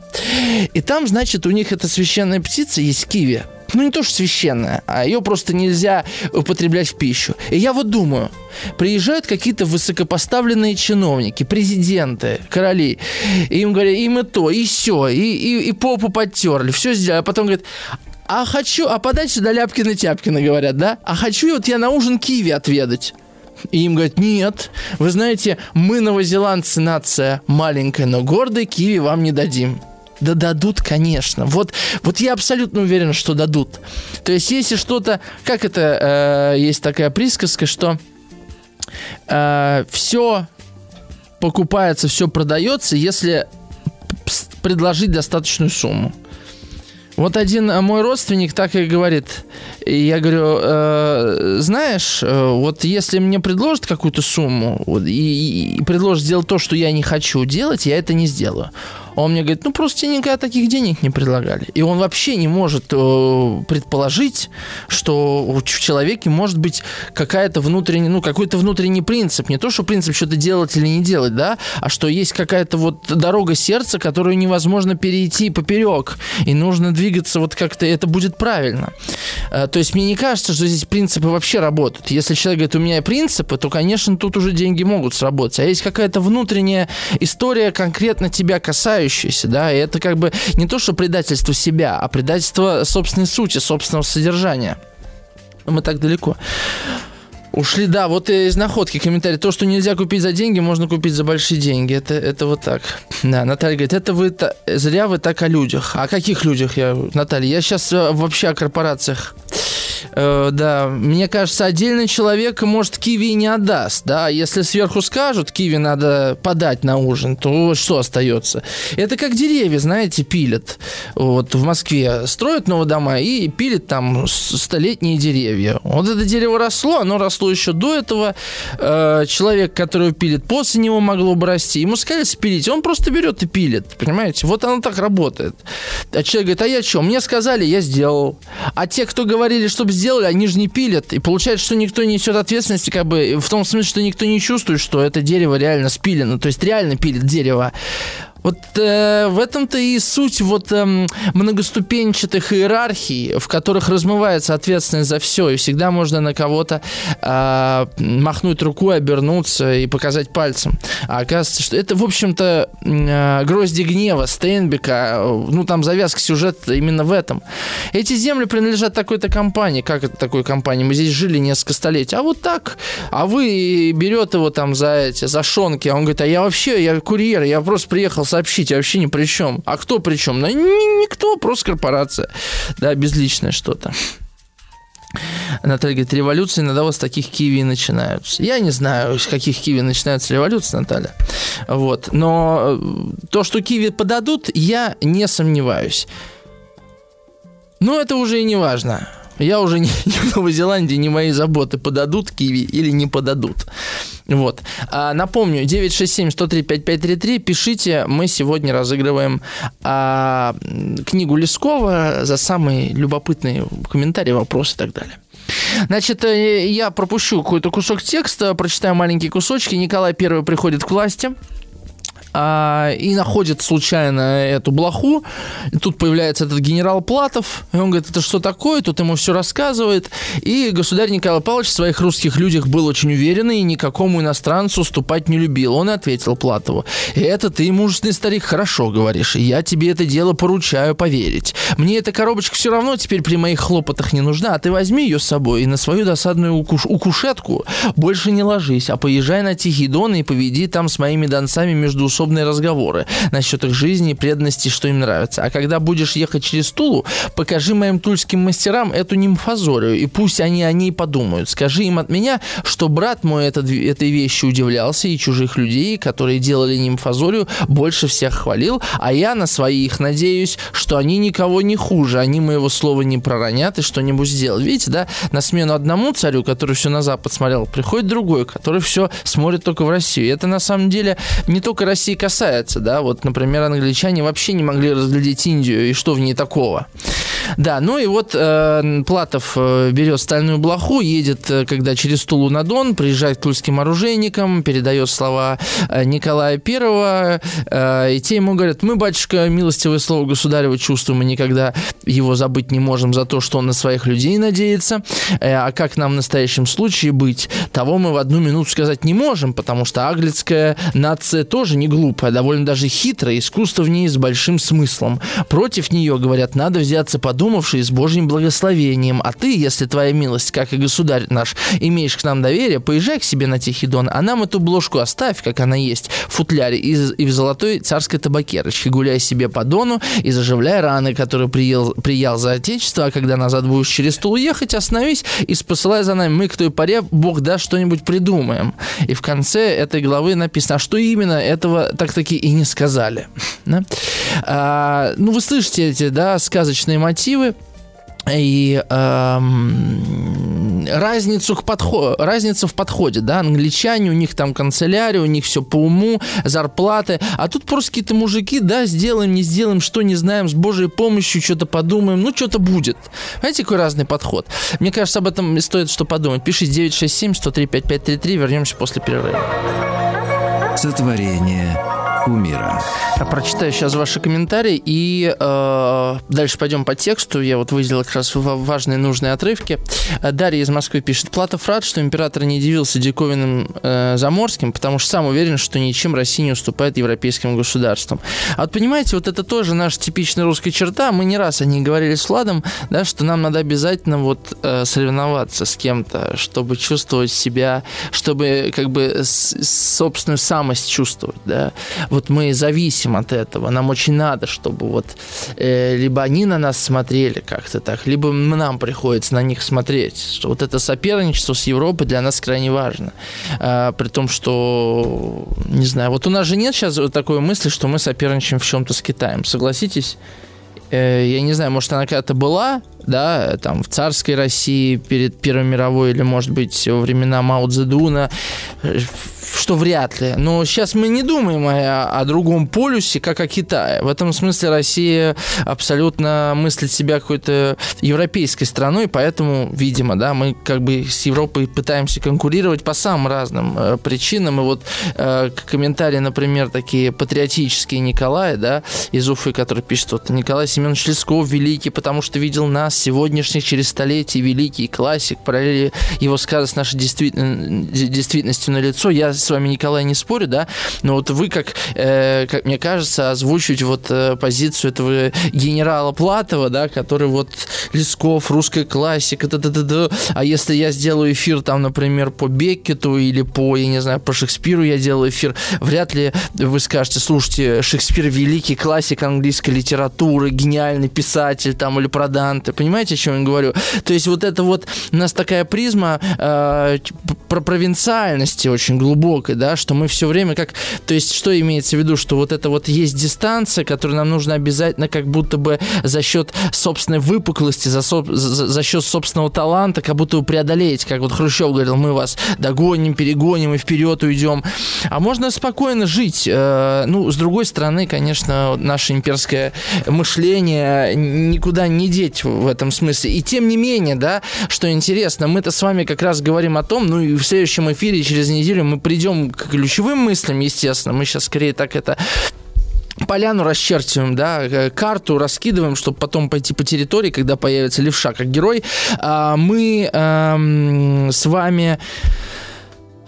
И там, значит, у них эта священная птица есть киви ну не то что священная, а ее просто нельзя употреблять в пищу. И я вот думаю, приезжают какие-то высокопоставленные чиновники, президенты, короли, и им говорят, им и то, и все, и, и, и попу подтерли, все сделали, а потом говорят, а хочу, а подай сюда Ляпкина-Тяпкина, говорят, да? А хочу вот я на ужин киви отведать. И им говорят, нет, вы знаете, мы новозеландцы нация маленькая, но гордая, киви вам не дадим. Да дадут, конечно. Вот, вот я абсолютно уверен, что дадут. То есть, если что-то... Как это... Э, есть такая присказка, что э, все покупается, все продается, если предложить достаточную сумму. Вот один э, мой родственник так и говорит. Я говорю, э, знаешь, э, вот если мне предложат какую-то сумму вот, и, и предложат сделать то, что я не хочу делать, я это не сделаю. Он мне говорит, ну просто тебе никогда таких денег не предлагали. И он вообще не может э, предположить, что в человеке может быть какая-то внутренняя, ну какой-то внутренний принцип. Не то, что принцип что-то делать или не делать, да, а что есть какая-то вот дорога сердца, которую невозможно перейти поперек. И нужно двигаться вот как-то, это будет правильно. Э, то есть мне не кажется, что здесь принципы вообще работают. Если человек говорит, у меня принципы, то, конечно, тут уже деньги могут сработать. А есть какая-то внутренняя история, конкретно тебя касающаяся, развивающееся, да, и это как бы не то, что предательство себя, а предательство собственной сути, собственного содержания. Мы так далеко. Ушли, да, вот из находки комментарий. То, что нельзя купить за деньги, можно купить за большие деньги. Это, это вот так. Да, Наталья говорит, это вы, зря вы так о людях. О каких людях я, Наталья? Я сейчас э, вообще о корпорациях. Э, да, мне кажется, отдельный человек, может, киви не отдаст, да, если сверху скажут, киви надо подать на ужин, то что остается? Это как деревья, знаете, пилят. Вот в Москве строят новые дома и пилят там столетние деревья. Вот это дерево росло, оно росло еще до этого. Э, человек, который пилит, после него могло бы расти. Ему сказали спилить, он просто берет и пилит, понимаете? Вот оно так работает. А человек говорит, а я что? Мне сказали, я сделал. А те, кто говорили, чтобы сделали, они же не пилят. И получается, что никто не несет ответственности, как бы в том смысле, что никто не чувствует, что это дерево реально спилено. То есть реально пилит дерево. Вот э, в этом-то и суть вот э, многоступенчатых иерархий, в которых размывается ответственность за все, и всегда можно на кого-то э, махнуть рукой, обернуться и показать пальцем. А оказывается, что это, в общем-то, э, грозди гнева Стейнбека, ну там завязка сюжета именно в этом. Эти земли принадлежат такой-то компании. Как это такой компании? Мы здесь жили несколько столетий. А вот так. А вы берет его там за эти, за шонки. А он говорит, а я вообще, я курьер, я просто приехал сообщить, я вообще ни при чем. А кто при чем? Ну, никто, просто корпорация. Да, безличное что-то. Наталья говорит, революции иногда вот с таких киви начинаются. Я не знаю, с каких киви начинаются революции, Наталья. Вот. Но э, то, что киви подадут, я не сомневаюсь. Но это уже и не важно. Я уже не, не в Новой Зеландии, не мои заботы, подадут киви или не подадут. Вот. А, напомню, 967-103-5533, пишите, мы сегодня разыгрываем а, книгу Лескова за самые любопытные комментарии, вопросы и так далее. Значит, э, я пропущу какой-то кусок текста, прочитаю маленькие кусочки. Николай I приходит к власти а, и находит случайно эту блоху. И тут появляется этот генерал Платов, и он говорит, это что такое? Тут ему все рассказывает. И государь Николай Павлович в своих русских людях был очень уверенный и никакому иностранцу уступать не любил. Он ответил Платову, это ты, мужественный старик, хорошо говоришь, я тебе это дело поручаю поверить. Мне эта коробочка все равно теперь при моих хлопотах не нужна, а ты возьми ее с собой и на свою досадную укуш- укушетку больше не ложись, а поезжай на Тихий Дон и поведи там с моими донцами междуусобные подобные разговоры насчет их жизни и преданности, что им нравится. А когда будешь ехать через Тулу, покажи моим тульским мастерам эту нимфазорию, и пусть они о ней подумают. Скажи им от меня, что брат мой этот, этой вещи удивлялся, и чужих людей, которые делали нимфазорию, больше всех хвалил, а я на своих надеюсь, что они никого не хуже, они моего слова не проронят и что-нибудь сделают. Видите, да, на смену одному царю, который все на Запад смотрел, приходит другой, который все смотрит только в Россию. И это на самом деле не только Россия России касается, да, вот, например, англичане вообще не могли разглядеть Индию, и что в ней такого. Да, ну и вот э, Платов э, берет стальную блоху, едет, э, когда через Тулу на Дон, приезжает к тульским оружейникам, передает слова э, Николая Первого, э, и те ему говорят, мы, батюшка, милостивое слово государева чувствуем, и никогда его забыть не можем за то, что он на своих людей надеется, э, а как нам в настоящем случае быть, того мы в одну минуту сказать не можем, потому что аглицкая нация тоже не глупая, довольно даже хитрая, искусство в ней с большим смыслом. Против нее, говорят, надо взяться по подумавший с Божьим благословением. А ты, если твоя милость, как и государь наш, имеешь к нам доверие, поезжай к себе на Тихий Дон, а нам эту бложку оставь, как она есть, в футляре и, и в золотой царской табакерочке. Гуляй себе по Дону и заживляй раны, которые приел, приял за отечество, а когда назад будешь через тул ехать, остановись и посылай за нами. Мы к той поре, Бог даст, что-нибудь придумаем. И в конце этой главы написано, а что именно этого так-таки и не сказали. Да? А, ну, вы слышите эти, да, сказочные мотивы и эм, разницу к подход, разница в подходе, да, англичане, у них там канцелярия, у них все по уму, зарплаты, а тут просто какие-то мужики, да, сделаем, не сделаем, что не знаем, с Божьей помощью что-то подумаем, ну, что-то будет. Понимаете, какой разный подход? Мне кажется, об этом стоит что подумать. Пишите 967 103 5533, вернемся после перерыва. Сотворение кумира. Прочитаю сейчас ваши комментарии и э, дальше пойдем по тексту. Я вот выделил как раз важные нужные отрывки. Дарья из Москвы пишет. Платов рад, что император не удивился диковинным э, заморским, потому что сам уверен, что ничем Россия не уступает европейским государствам. А вот понимаете, вот это тоже наша типичная русская черта. Мы не раз о ней говорили с Владом, да, что нам надо обязательно вот э, соревноваться с кем-то, чтобы чувствовать себя, чтобы как бы собственную самость чувствовать, да вот мы зависим от этого. Нам очень надо, чтобы вот э, либо они на нас смотрели как-то так, либо нам приходится на них смотреть. Что вот это соперничество с Европой для нас крайне важно. А, при том, что, не знаю, вот у нас же нет сейчас такой мысли, что мы соперничаем в чем-то с Китаем. Согласитесь? Э, я не знаю, может, она когда-то была, да, там, в царской России перед Первой мировой, или, может быть, во времена Мао Цзэдуна, э, что вряд ли. Но сейчас мы не думаем о, о другом полюсе, как о Китае. В этом смысле Россия абсолютно мыслит себя какой-то европейской страной, поэтому, видимо, да, мы как бы с Европой пытаемся конкурировать по самым разным э, причинам. И вот э, комментарии, например, такие патриотические Николая, да, из Уфы, который пишет, вот Николай Семенович Лесков великий, потому что видел нас, сегодняшних, через столетия, великий классик, параллели его сказа с нашей действительностью на лицо. Я с вами, Николай, не спорю, да, но вот вы, как, э, как мне кажется, озвучиваете вот э, позицию этого генерала Платова, да, который вот Лесков, русская классика, да, да, да, да. а если я сделаю эфир там, например, по Беккету или по, я не знаю, по Шекспиру я делаю эфир, вряд ли вы скажете, слушайте, Шекспир великий классик английской литературы, гениальный писатель там или про Данте. Понимаете, о чем я говорю? То есть вот это вот у нас такая призма э, про провинциальности очень глубокой, да, что мы все время как... То есть что имеется в виду? Что вот это вот есть дистанция, которую нам нужно обязательно как будто бы за счет собственной выпуклости, за, со, за, за счет собственного таланта, как будто бы преодолеть. Как вот Хрущев говорил, мы вас догоним, перегоним и вперед уйдем. А можно спокойно жить. Э, ну, с другой стороны, конечно, наше имперское мышление никуда не деть в этом смысле. И тем не менее, да, что интересно, мы-то с вами как раз говорим о том, ну и в следующем эфире через неделю мы придем к ключевым мыслям, естественно. Мы сейчас скорее так это поляну расчерчиваем, да, э, карту раскидываем, чтобы потом пойти по территории, когда появится левша как герой. А, мы эм, с вами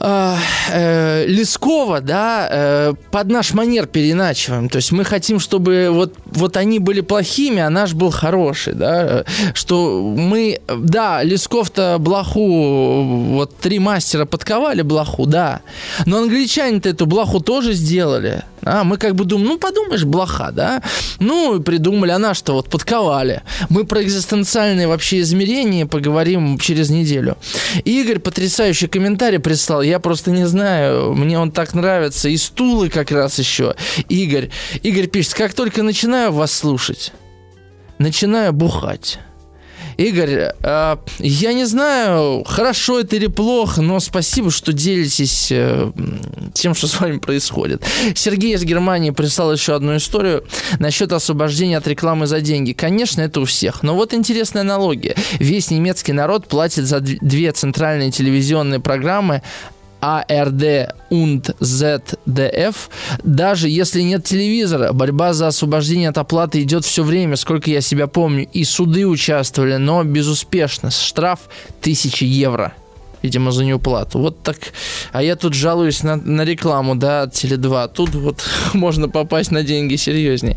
э, э, Лескова, да, э, под наш манер переначиваем. То есть мы хотим, чтобы вот, вот они были плохими, а наш был хороший, да. Что мы, да, Лесков-то блоху, вот три мастера подковали блоху, да. Но англичане-то эту блоху тоже сделали. А мы как бы думаем, ну подумаешь, блоха, да? Ну, придумали, а наш-то вот подковали. Мы про экзистенциальные вообще измерения поговорим через неделю. Игорь потрясающий комментарий прислал, я просто не знаю, мне он так нравится. И стулы как раз еще. Игорь, Игорь пишет, как только начинаю вас слушать, начинаю бухать. Игорь, э, я не знаю, хорошо это или плохо, но спасибо, что делитесь э, тем, что с вами происходит. Сергей из Германии прислал еще одну историю насчет освобождения от рекламы за деньги. Конечно, это у всех. Но вот интересная аналогия. Весь немецкий народ платит за две центральные телевизионные программы ARD und ZDF, даже если нет телевизора, борьба за освобождение от оплаты идет все время, сколько я себя помню, и суды участвовали, но безуспешно. Штраф 1000 евро видимо, за неуплату. Вот так. А я тут жалуюсь на, на рекламу, да, от Теле2. Тут вот можно попасть на деньги серьезнее.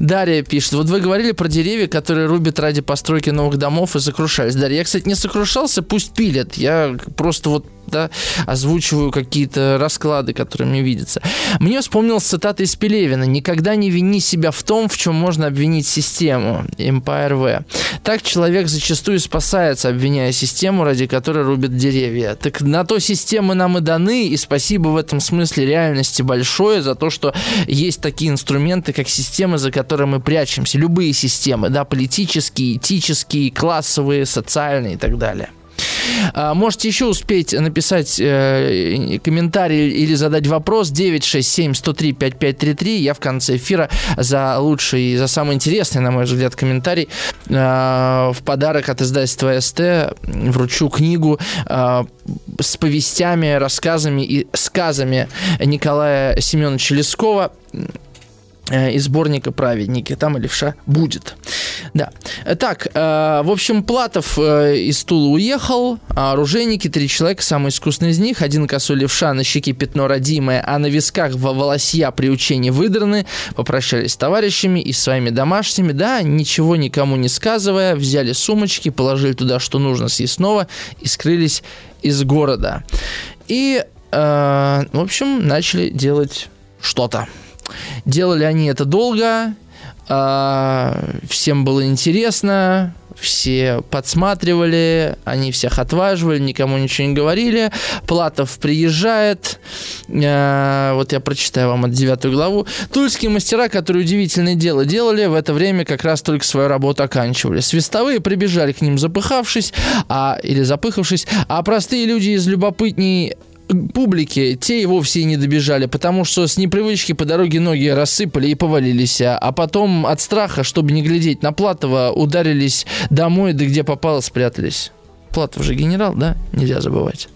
Дарья пишет. Вот вы говорили про деревья, которые рубят ради постройки новых домов и сокрушались. Дарья, я, кстати, не сокрушался, пусть пилят. Я просто вот да, озвучиваю какие-то расклады, которые мне видятся. Мне вспомнилась цитата из Пелевина. «Никогда не вини себя в том, в чем можно обвинить систему». Empire V. Так человек зачастую спасается, обвиняя систему, ради которой рубят деревья. Так на то системы нам и даны, и спасибо в этом смысле реальности большое за то, что есть такие инструменты, как системы, за которые мы прячемся. Любые системы, да, политические, этические, классовые, социальные и так далее. А, можете еще успеть написать э, комментарий или задать вопрос. 967 103 5533. Я в конце эфира за лучший за самый интересный, на мой взгляд, комментарий э, в подарок от издательства СТ вручу книгу э, с повестями, рассказами и сказами Николая Семеновича Лескова из сборника «Праведники». Там и левша будет. Да. Так, э, в общем, Платов э, из Тула уехал, а оружейники, три человека, самый искусный из них. Один косой левша, на щеке пятно родимое, а на висках волосья при учении выдраны. Попрощались с товарищами и своими домашними. Да, ничего никому не сказывая, взяли сумочки, положили туда, что нужно съестного и скрылись из города. И, э, в общем, начали делать что-то. Делали они это долго, а, всем было интересно, все подсматривали, они всех отваживали, никому ничего не говорили. Платов приезжает, э, вот я прочитаю вам от девятую главу. Тульские мастера, которые удивительное дело делали, в это время как раз только свою работу оканчивали. Свистовые прибежали к ним запыхавшись, а, или запыхавшись, а простые люди из любопытней публики, те и вовсе не добежали, потому что с непривычки по дороге ноги рассыпали и повалились, а потом от страха, чтобы не глядеть на Платова, ударились домой, да где попало, спрятались. Платов же генерал, да? Нельзя забывать.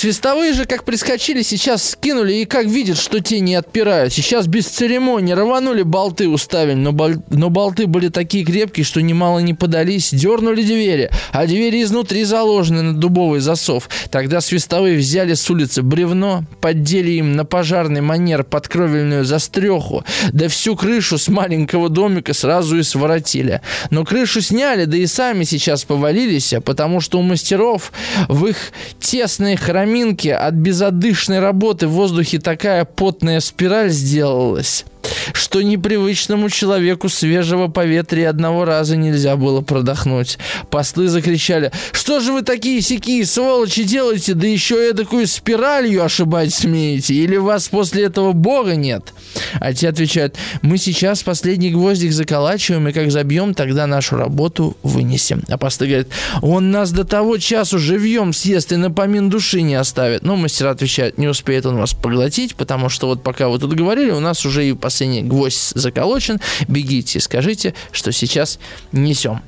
Свистовые же, как прискочили, сейчас скинули и как видят, что те не отпирают. Сейчас без церемонии рванули болты уставили, но, бол... но болты были такие крепкие, что немало не подались. Дернули двери, а двери изнутри заложены на дубовый засов. Тогда свистовые взяли с улицы бревно, поддели им на пожарный манер подкровельную застреху, да всю крышу с маленького домика сразу и своротили. Но крышу сняли, да и сами сейчас повалились, потому что у мастеров в их тесные храме каминке от безодышной работы в воздухе такая потная спираль сделалась. Что непривычному человеку свежего поветрия одного раза нельзя было продохнуть. Послы закричали, что же вы такие сякие сволочи делаете, да еще эдакую спиралью ошибать смеете? Или вас после этого бога нет? А те отвечают, мы сейчас последний гвоздик заколачиваем, и как забьем, тогда нашу работу вынесем. А послы говорят, он нас до того часу живьем съест и напомин души не оставит. Ну, мастера отвечают, не успеет он вас поглотить, потому что вот пока вы тут говорили, у нас уже и последний гвоздь заколочен. Бегите и скажите, что сейчас несем.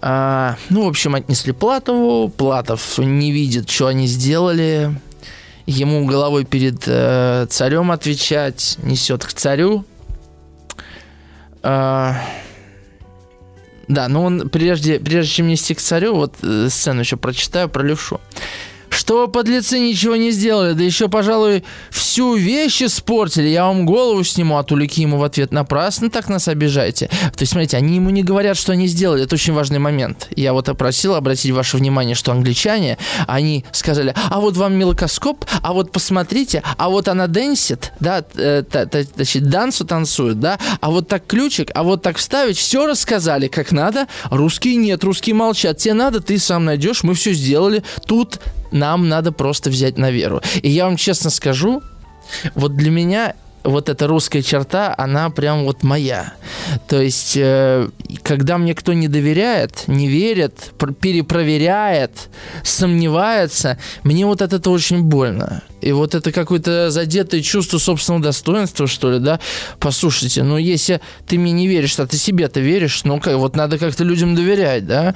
А, ну, в общем, отнесли Платову. Платов не видит, что они сделали. Ему головой перед э, царем отвечать. Несет к царю. А, да, но он прежде, прежде чем нести к царю, вот э, сцену еще прочитаю про левшу что подлецы ничего не сделали, да еще, пожалуй, всю вещь испортили, я вам голову сниму, а Тулики ему в ответ. Напрасно так нас обижаете. То есть, смотрите, они ему не говорят, что они сделали, это очень важный момент. Я вот опросил обратить ваше внимание, что англичане, они сказали, а вот вам мелкоскоп, а вот посмотрите, а вот она дэнсит, да, э, значит, дансу танцует, да, а вот так ключик, а вот так вставить, все рассказали, как надо, русские нет, русские молчат, тебе надо, ты сам найдешь, мы все сделали, тут нам надо просто взять на веру. И я вам честно скажу, вот для меня вот эта русская черта, она прям вот моя. То есть, э, когда мне кто не доверяет, не верит, перепроверяет, сомневается, мне вот от этого очень больно. И вот это какое-то задетое чувство собственного достоинства, что ли, да? Послушайте, ну если ты мне не веришь, а ты себе-то веришь, ну как, вот надо как-то людям доверять, да?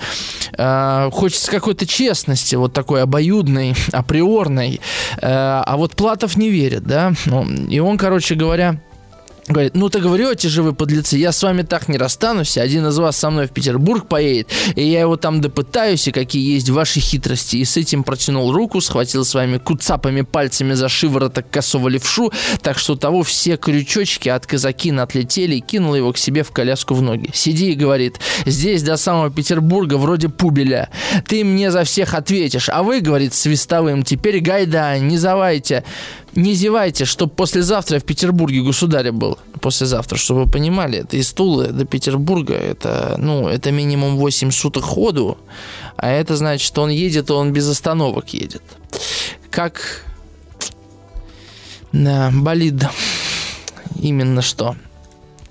А, хочется какой-то честности, вот такой обоюдной, априорной. А, а вот Платов не верит, да? Ну, и он, короче говоря, Говорит, ну так говорите же вы, подлецы, я с вами так не расстанусь, один из вас со мной в Петербург поедет, и я его там допытаюсь, и какие есть ваши хитрости. И с этим протянул руку, схватил своими куцапами пальцами за шивороток косого левшу, так что того все крючочки от казакина отлетели и кинул его к себе в коляску в ноги. Сиди, говорит, здесь до самого Петербурга вроде пубеля. Ты мне за всех ответишь, а вы, говорит, свистовым, теперь гайда, не завайте не зевайте, чтобы послезавтра в Петербурге государя был. Послезавтра, чтобы вы понимали, это из Тулы до Петербурга, это, ну, это минимум 8 суток ходу, а это значит, что он едет, он без остановок едет. Как да, болид именно что.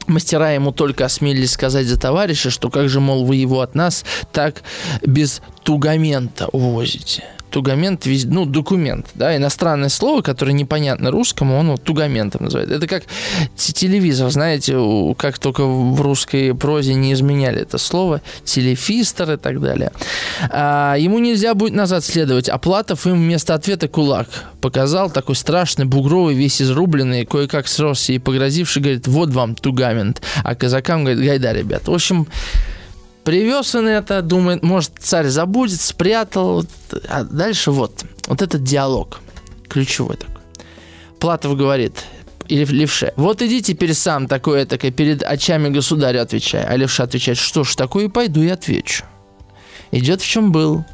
Мастера ему только осмелились сказать за товарища, что как же, мол, вы его от нас так без тугамента увозите тугамент, ну, документ, да, иностранное слово, которое непонятно русскому, он вот тугаментом называет. Это как телевизор, знаете, как только в русской прозе не изменяли это слово, телефистер и так далее. А, ему нельзя будет назад следовать, а Платов им вместо ответа кулак показал, такой страшный, бугровый, весь изрубленный, кое-как сросся и погрозивший, говорит, вот вам тугамент, а казакам говорит, гайда, ребят. В общем, Привез он это, думает, может, царь забудет, спрятал. А дальше вот, вот этот диалог, ключевой такой. Платов говорит, или левше, вот иди теперь сам такое такое перед очами государя отвечай. А левша отвечает, что ж такое, пойду и отвечу. Идет в чем был,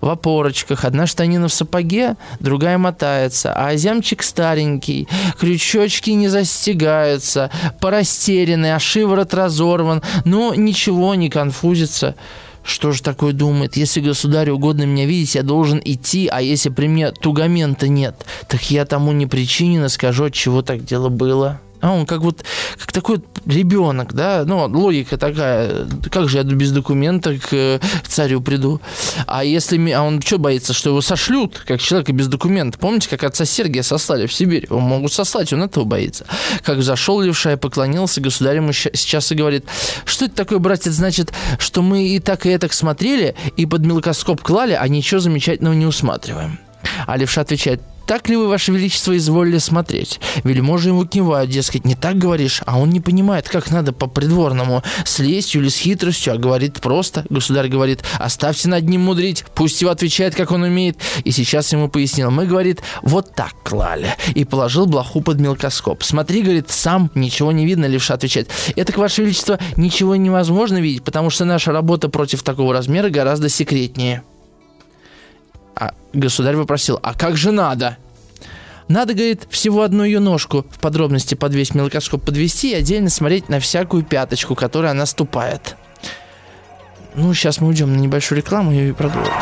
в опорочках. Одна штанина в сапоге, другая мотается. А азямчик старенький, крючочки не застегаются, порастерянный, а шиворот разорван. Но ничего не конфузится. Что же такое думает? Если государю угодно меня видеть, я должен идти, а если при мне тугамента нет, так я тому не причинен и скажу, от чего так дело было. А он как вот, как такой вот ребенок, да, ну, логика такая, как же я без документа к, к царю приду? А если, а он что боится, что его сошлют, как человека без документа? Помните, как отца Сергия сослали в Сибирь? Его могут сослать, он этого боится. Как зашел левша и поклонился, государь ему сейчас и говорит, что это такое, братец, значит, что мы и так, и так смотрели, и под мелкоскоп клали, а ничего замечательного не усматриваем. А левша отвечает, так ли вы, Ваше Величество, изволили смотреть? Вельможи ему кивают, дескать, не так говоришь, а он не понимает, как надо по-придворному, с лестью или с хитростью, а говорит просто. Государь говорит, оставьте над ним мудрить, пусть его отвечает, как он умеет. И сейчас ему пояснил, мы, говорит, вот так клали. И положил блоху под мелкоскоп. Смотри, говорит, сам ничего не видно, левша отвечает. Это, Ваше Величество, ничего невозможно видеть, потому что наша работа против такого размера гораздо секретнее. А государь вопросил, а как же надо? Надо, говорит, всего одну ее ножку в подробности под весь мелкоскоп подвести и отдельно смотреть на всякую пяточку, которая наступает. Ну, сейчас мы уйдем на небольшую рекламу и продолжим.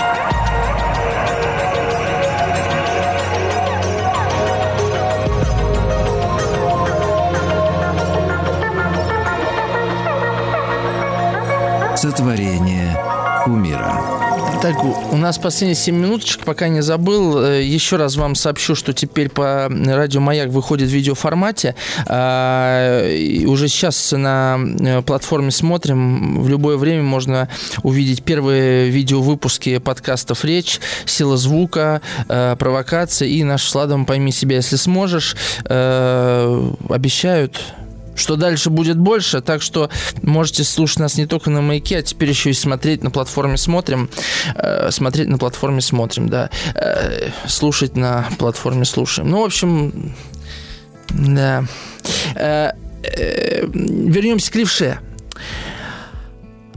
Сотворение кумира. Так, у нас последние 7 минуточек, пока не забыл. Э, еще раз вам сообщу, что теперь по радио Маяк выходит в видеоформате. А, уже сейчас на э, платформе смотрим. В любое время можно увидеть первые видеовыпуски подкастов «Речь», «Сила звука», э, «Провокация» и наш с Владом «Пойми себя, если сможешь». Обещают что дальше будет больше, так что можете слушать нас не только на маяке, а теперь еще и смотреть на платформе смотрим, э, смотреть на платформе смотрим, да, э, слушать на платформе слушаем. Ну, в общем, да. Э, э, вернемся к левше.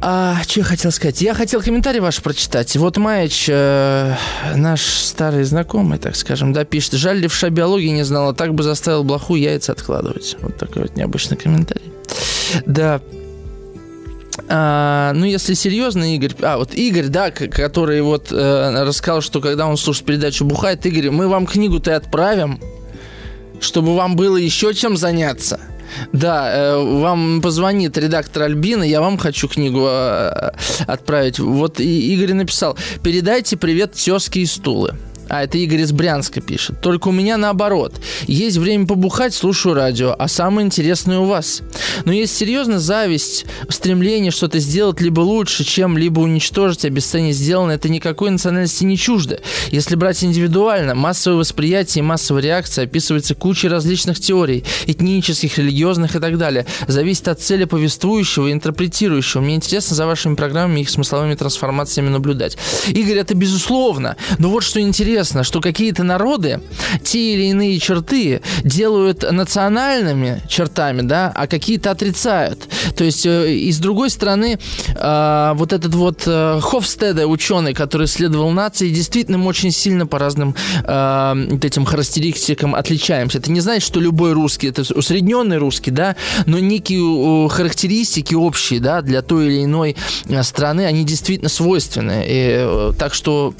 А, что я хотел сказать? Я хотел комментарий ваш прочитать. Вот Маич, э, наш старый знакомый, так скажем, да, пишет. Жаль, левша биологии не знала, так бы заставил блоху яйца откладывать. Вот такой вот необычный комментарий. Да, а, ну, если серьезно, Игорь, а вот Игорь, да, который вот э, рассказал, что когда он слушает передачу «Бухает», Игорь, мы вам книгу-то отправим, чтобы вам было еще чем заняться. Да, э, вам позвонит редактор Альбина, я вам хочу книгу э, отправить. Вот Игорь написал, передайте привет тезке и стулы. А, это Игорь из Брянска пишет. Только у меня наоборот. Есть время побухать, слушаю радио, а самое интересное у вас. Но есть серьезно зависть, стремление что-то сделать либо лучше, чем либо уничтожить, обесценить сделанное. Это никакой национальности не чуждо. Если брать индивидуально, массовое восприятие и массовая реакция описывается кучей различных теорий, этнических, религиозных и так далее. Зависит от цели повествующего и интерпретирующего. Мне интересно за вашими программами и их смысловыми трансформациями наблюдать. Игорь, это безусловно. Но вот что интересно интересно, что какие-то народы те или иные черты делают национальными чертами, да, а какие-то отрицают. То есть, э, и с другой стороны, э, вот этот вот э, Хофстеда, ученый, который исследовал нации, действительно мы очень сильно по разным этим характеристикам отличаемся. Это не значит, что любой русский, это усредненный русский, да, но некие характеристики общие, да, для той или иной страны, они действительно свойственны. И, так что,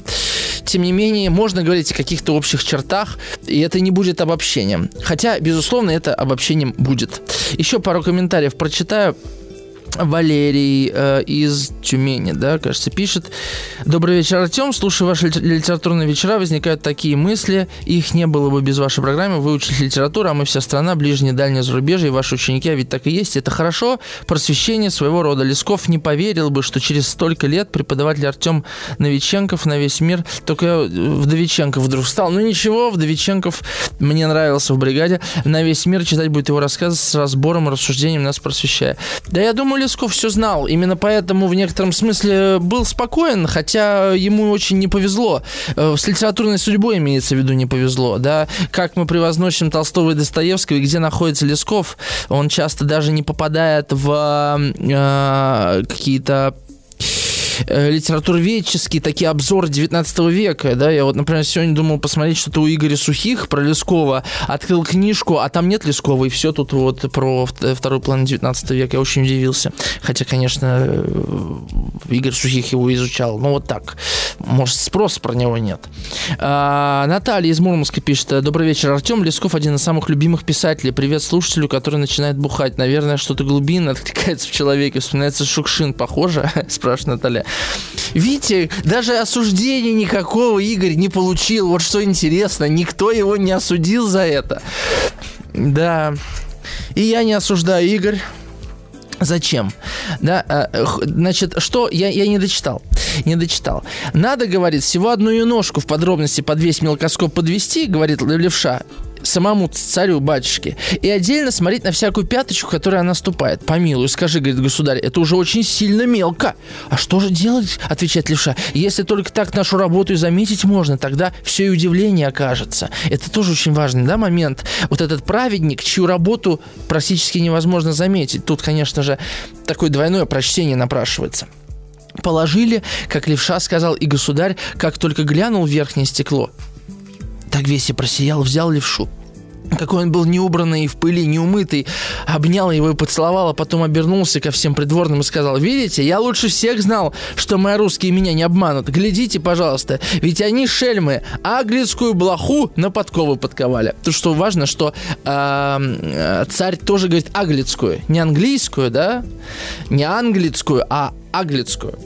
тем не менее, можно говорить о каких-то общих чертах, и это не будет обобщением. Хотя, безусловно, это обобщением будет. Еще пару комментариев прочитаю. Валерий э, из Тюмени, да, кажется, пишет. Добрый вечер, Артем. Слушая ваши литературные вечера, возникают такие мысли. Их не было бы без вашей программы. Вы учите литературу, а мы вся страна, ближнее, дальнее зарубежье, и ваши ученики, а ведь так и есть. Это хорошо. Просвещение своего рода. Лесков не поверил бы, что через столько лет преподаватель Артем Новиченков на весь мир, только Вдовиченков вдруг стал. Ну ничего, Вдовиченков мне нравился в бригаде. На весь мир читать будет его рассказы с разбором и рассуждением, нас просвещая. Да я думаю, Лесков все знал. Именно поэтому в некотором смысле был спокоен, хотя ему очень не повезло. Э, с литературной судьбой имеется в виду не повезло. Да? Как мы превозносим Толстого и Достоевского, и где находится Лесков, он часто даже не попадает в э, какие-то литературоведческие такие обзоры 19 века, да, я вот, например, сегодня думал посмотреть что-то у Игоря Сухих про Лескова, открыл книжку, а там нет Лескова, и все тут вот про второй план 19 века, я очень удивился, хотя, конечно, э, Игорь Сухих его изучал, ну вот так, может, спроса про него нет. А, Наталья из Мурманска пишет, добрый вечер, Артем Лесков один из самых любимых писателей, привет слушателю, который начинает бухать, наверное, что-то глубинное откликается в человеке, вспоминается Шукшин, похоже, спрашивает Наталья. Видите, даже осуждения никакого Игорь не получил. Вот что интересно, никто его не осудил за это. Да. И я не осуждаю Игорь. Зачем? Да, а, значит, что я, я не дочитал. Не дочитал. Надо, говорит, всего одну ее ножку в подробности под весь мелкоскоп подвести, говорит левша, самому царю, батюшке, и отдельно смотреть на всякую пяточку, которая наступает. Помилуй, скажи, говорит государь, это уже очень сильно мелко. А что же делать, отвечает левша, если только так нашу работу и заметить можно, тогда все и удивление окажется. Это тоже очень важный да, момент. Вот этот праведник, чью работу практически невозможно заметить. Тут, конечно же, такое двойное прочтение напрашивается. Положили, как левша сказал и государь, как только глянул в верхнее стекло, так весь и просиял, взял левшу, какой он был неубранный, в пыли, неумытый, обнял его и поцеловал, а потом обернулся ко всем придворным и сказал, видите, я лучше всех знал, что мои русские меня не обманут. Глядите, пожалуйста, ведь они шельмы, аглицкую блоху на подковы подковали. То, что важно, что э, царь тоже говорит аглицкую, не английскую, да, не английскую, а аглицкую.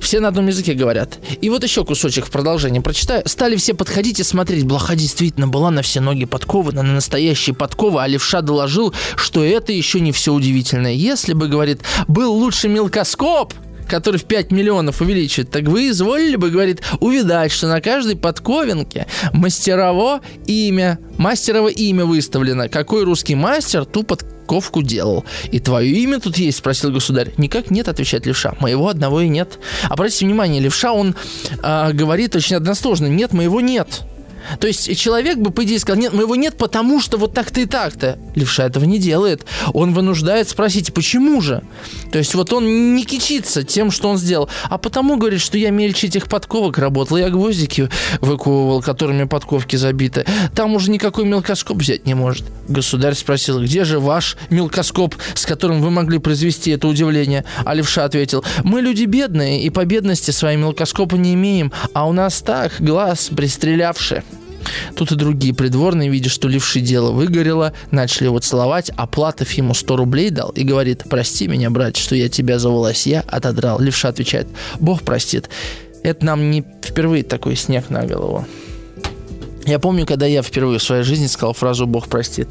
Все на одном языке говорят. И вот еще кусочек в продолжение прочитаю. Стали все подходить и смотреть. Блоха действительно была на все ноги подкована, на настоящие подковы, а левша доложил, что это еще не все удивительное. Если бы, говорит, был лучше мелкоскоп, который в 5 миллионов увеличивает, так вы изволили бы, говорит, увидать, что на каждой подковинке мастерово имя, мастерово имя выставлено. Какой русский мастер ту подковку делал. И твое имя тут есть, спросил государь. Никак нет, отвечает левша. Моего одного и нет. Обратите внимание, левша, он э, говорит очень односложно. Нет, моего нет. То есть человек бы, по идее, сказал, нет, моего нет, потому что вот так-то и так-то. Левша этого не делает. Он вынуждает спросить, почему же? То есть вот он не кичится тем, что он сделал, а потому говорит, что я мельче этих подковок работал, я гвоздики выковывал, которыми подковки забиты. Там уже никакой мелкоскоп взять не может. Государь спросил, где же ваш мелкоскоп, с которым вы могли произвести это удивление? А левша ответил, мы люди бедные и по бедности свои мелкоскопы не имеем, а у нас так, глаз пристрелявший. Тут и другие придворные, видя, что левши дело выгорело, начали его целовать, а Платов ему 100 рублей дал и говорит, прости меня, брат, что я тебя за волосья отодрал. Левша отвечает, Бог простит. Это нам не впервые такой снег на голову. Я помню, когда я впервые в своей жизни сказал фразу «Бог простит».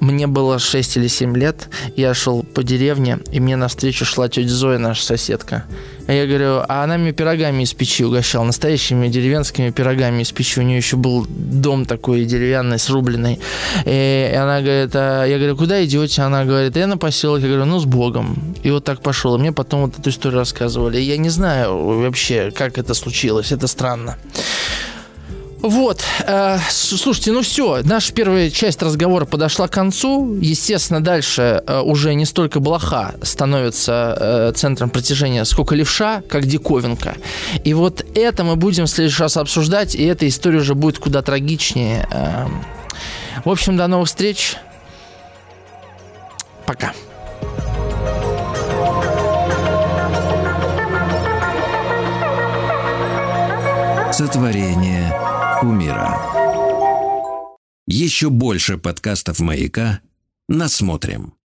Мне было 6 или 7 лет, я шел по деревне, и мне навстречу шла тетя Зоя, наша соседка. Я говорю, а она мне пирогами из печи угощала, настоящими деревенскими пирогами из печи. У нее еще был дом такой деревянный, срубленный. И она говорит, а я говорю, куда идете? Она говорит, я на поселок. Я говорю, ну, с Богом. И вот так пошел. И мне потом вот эту историю рассказывали. Я не знаю вообще, как это случилось. Это странно. Вот, э, слушайте, ну все, наша первая часть разговора подошла к концу. Естественно, дальше э, уже не столько блоха становится э, центром притяжения, сколько левша, как диковинка. И вот это мы будем в следующий раз обсуждать, и эта история уже будет куда трагичнее. Э, в общем, до новых встреч. Пока. Сотворение умира. Еще больше подкастов «Маяка» насмотрим.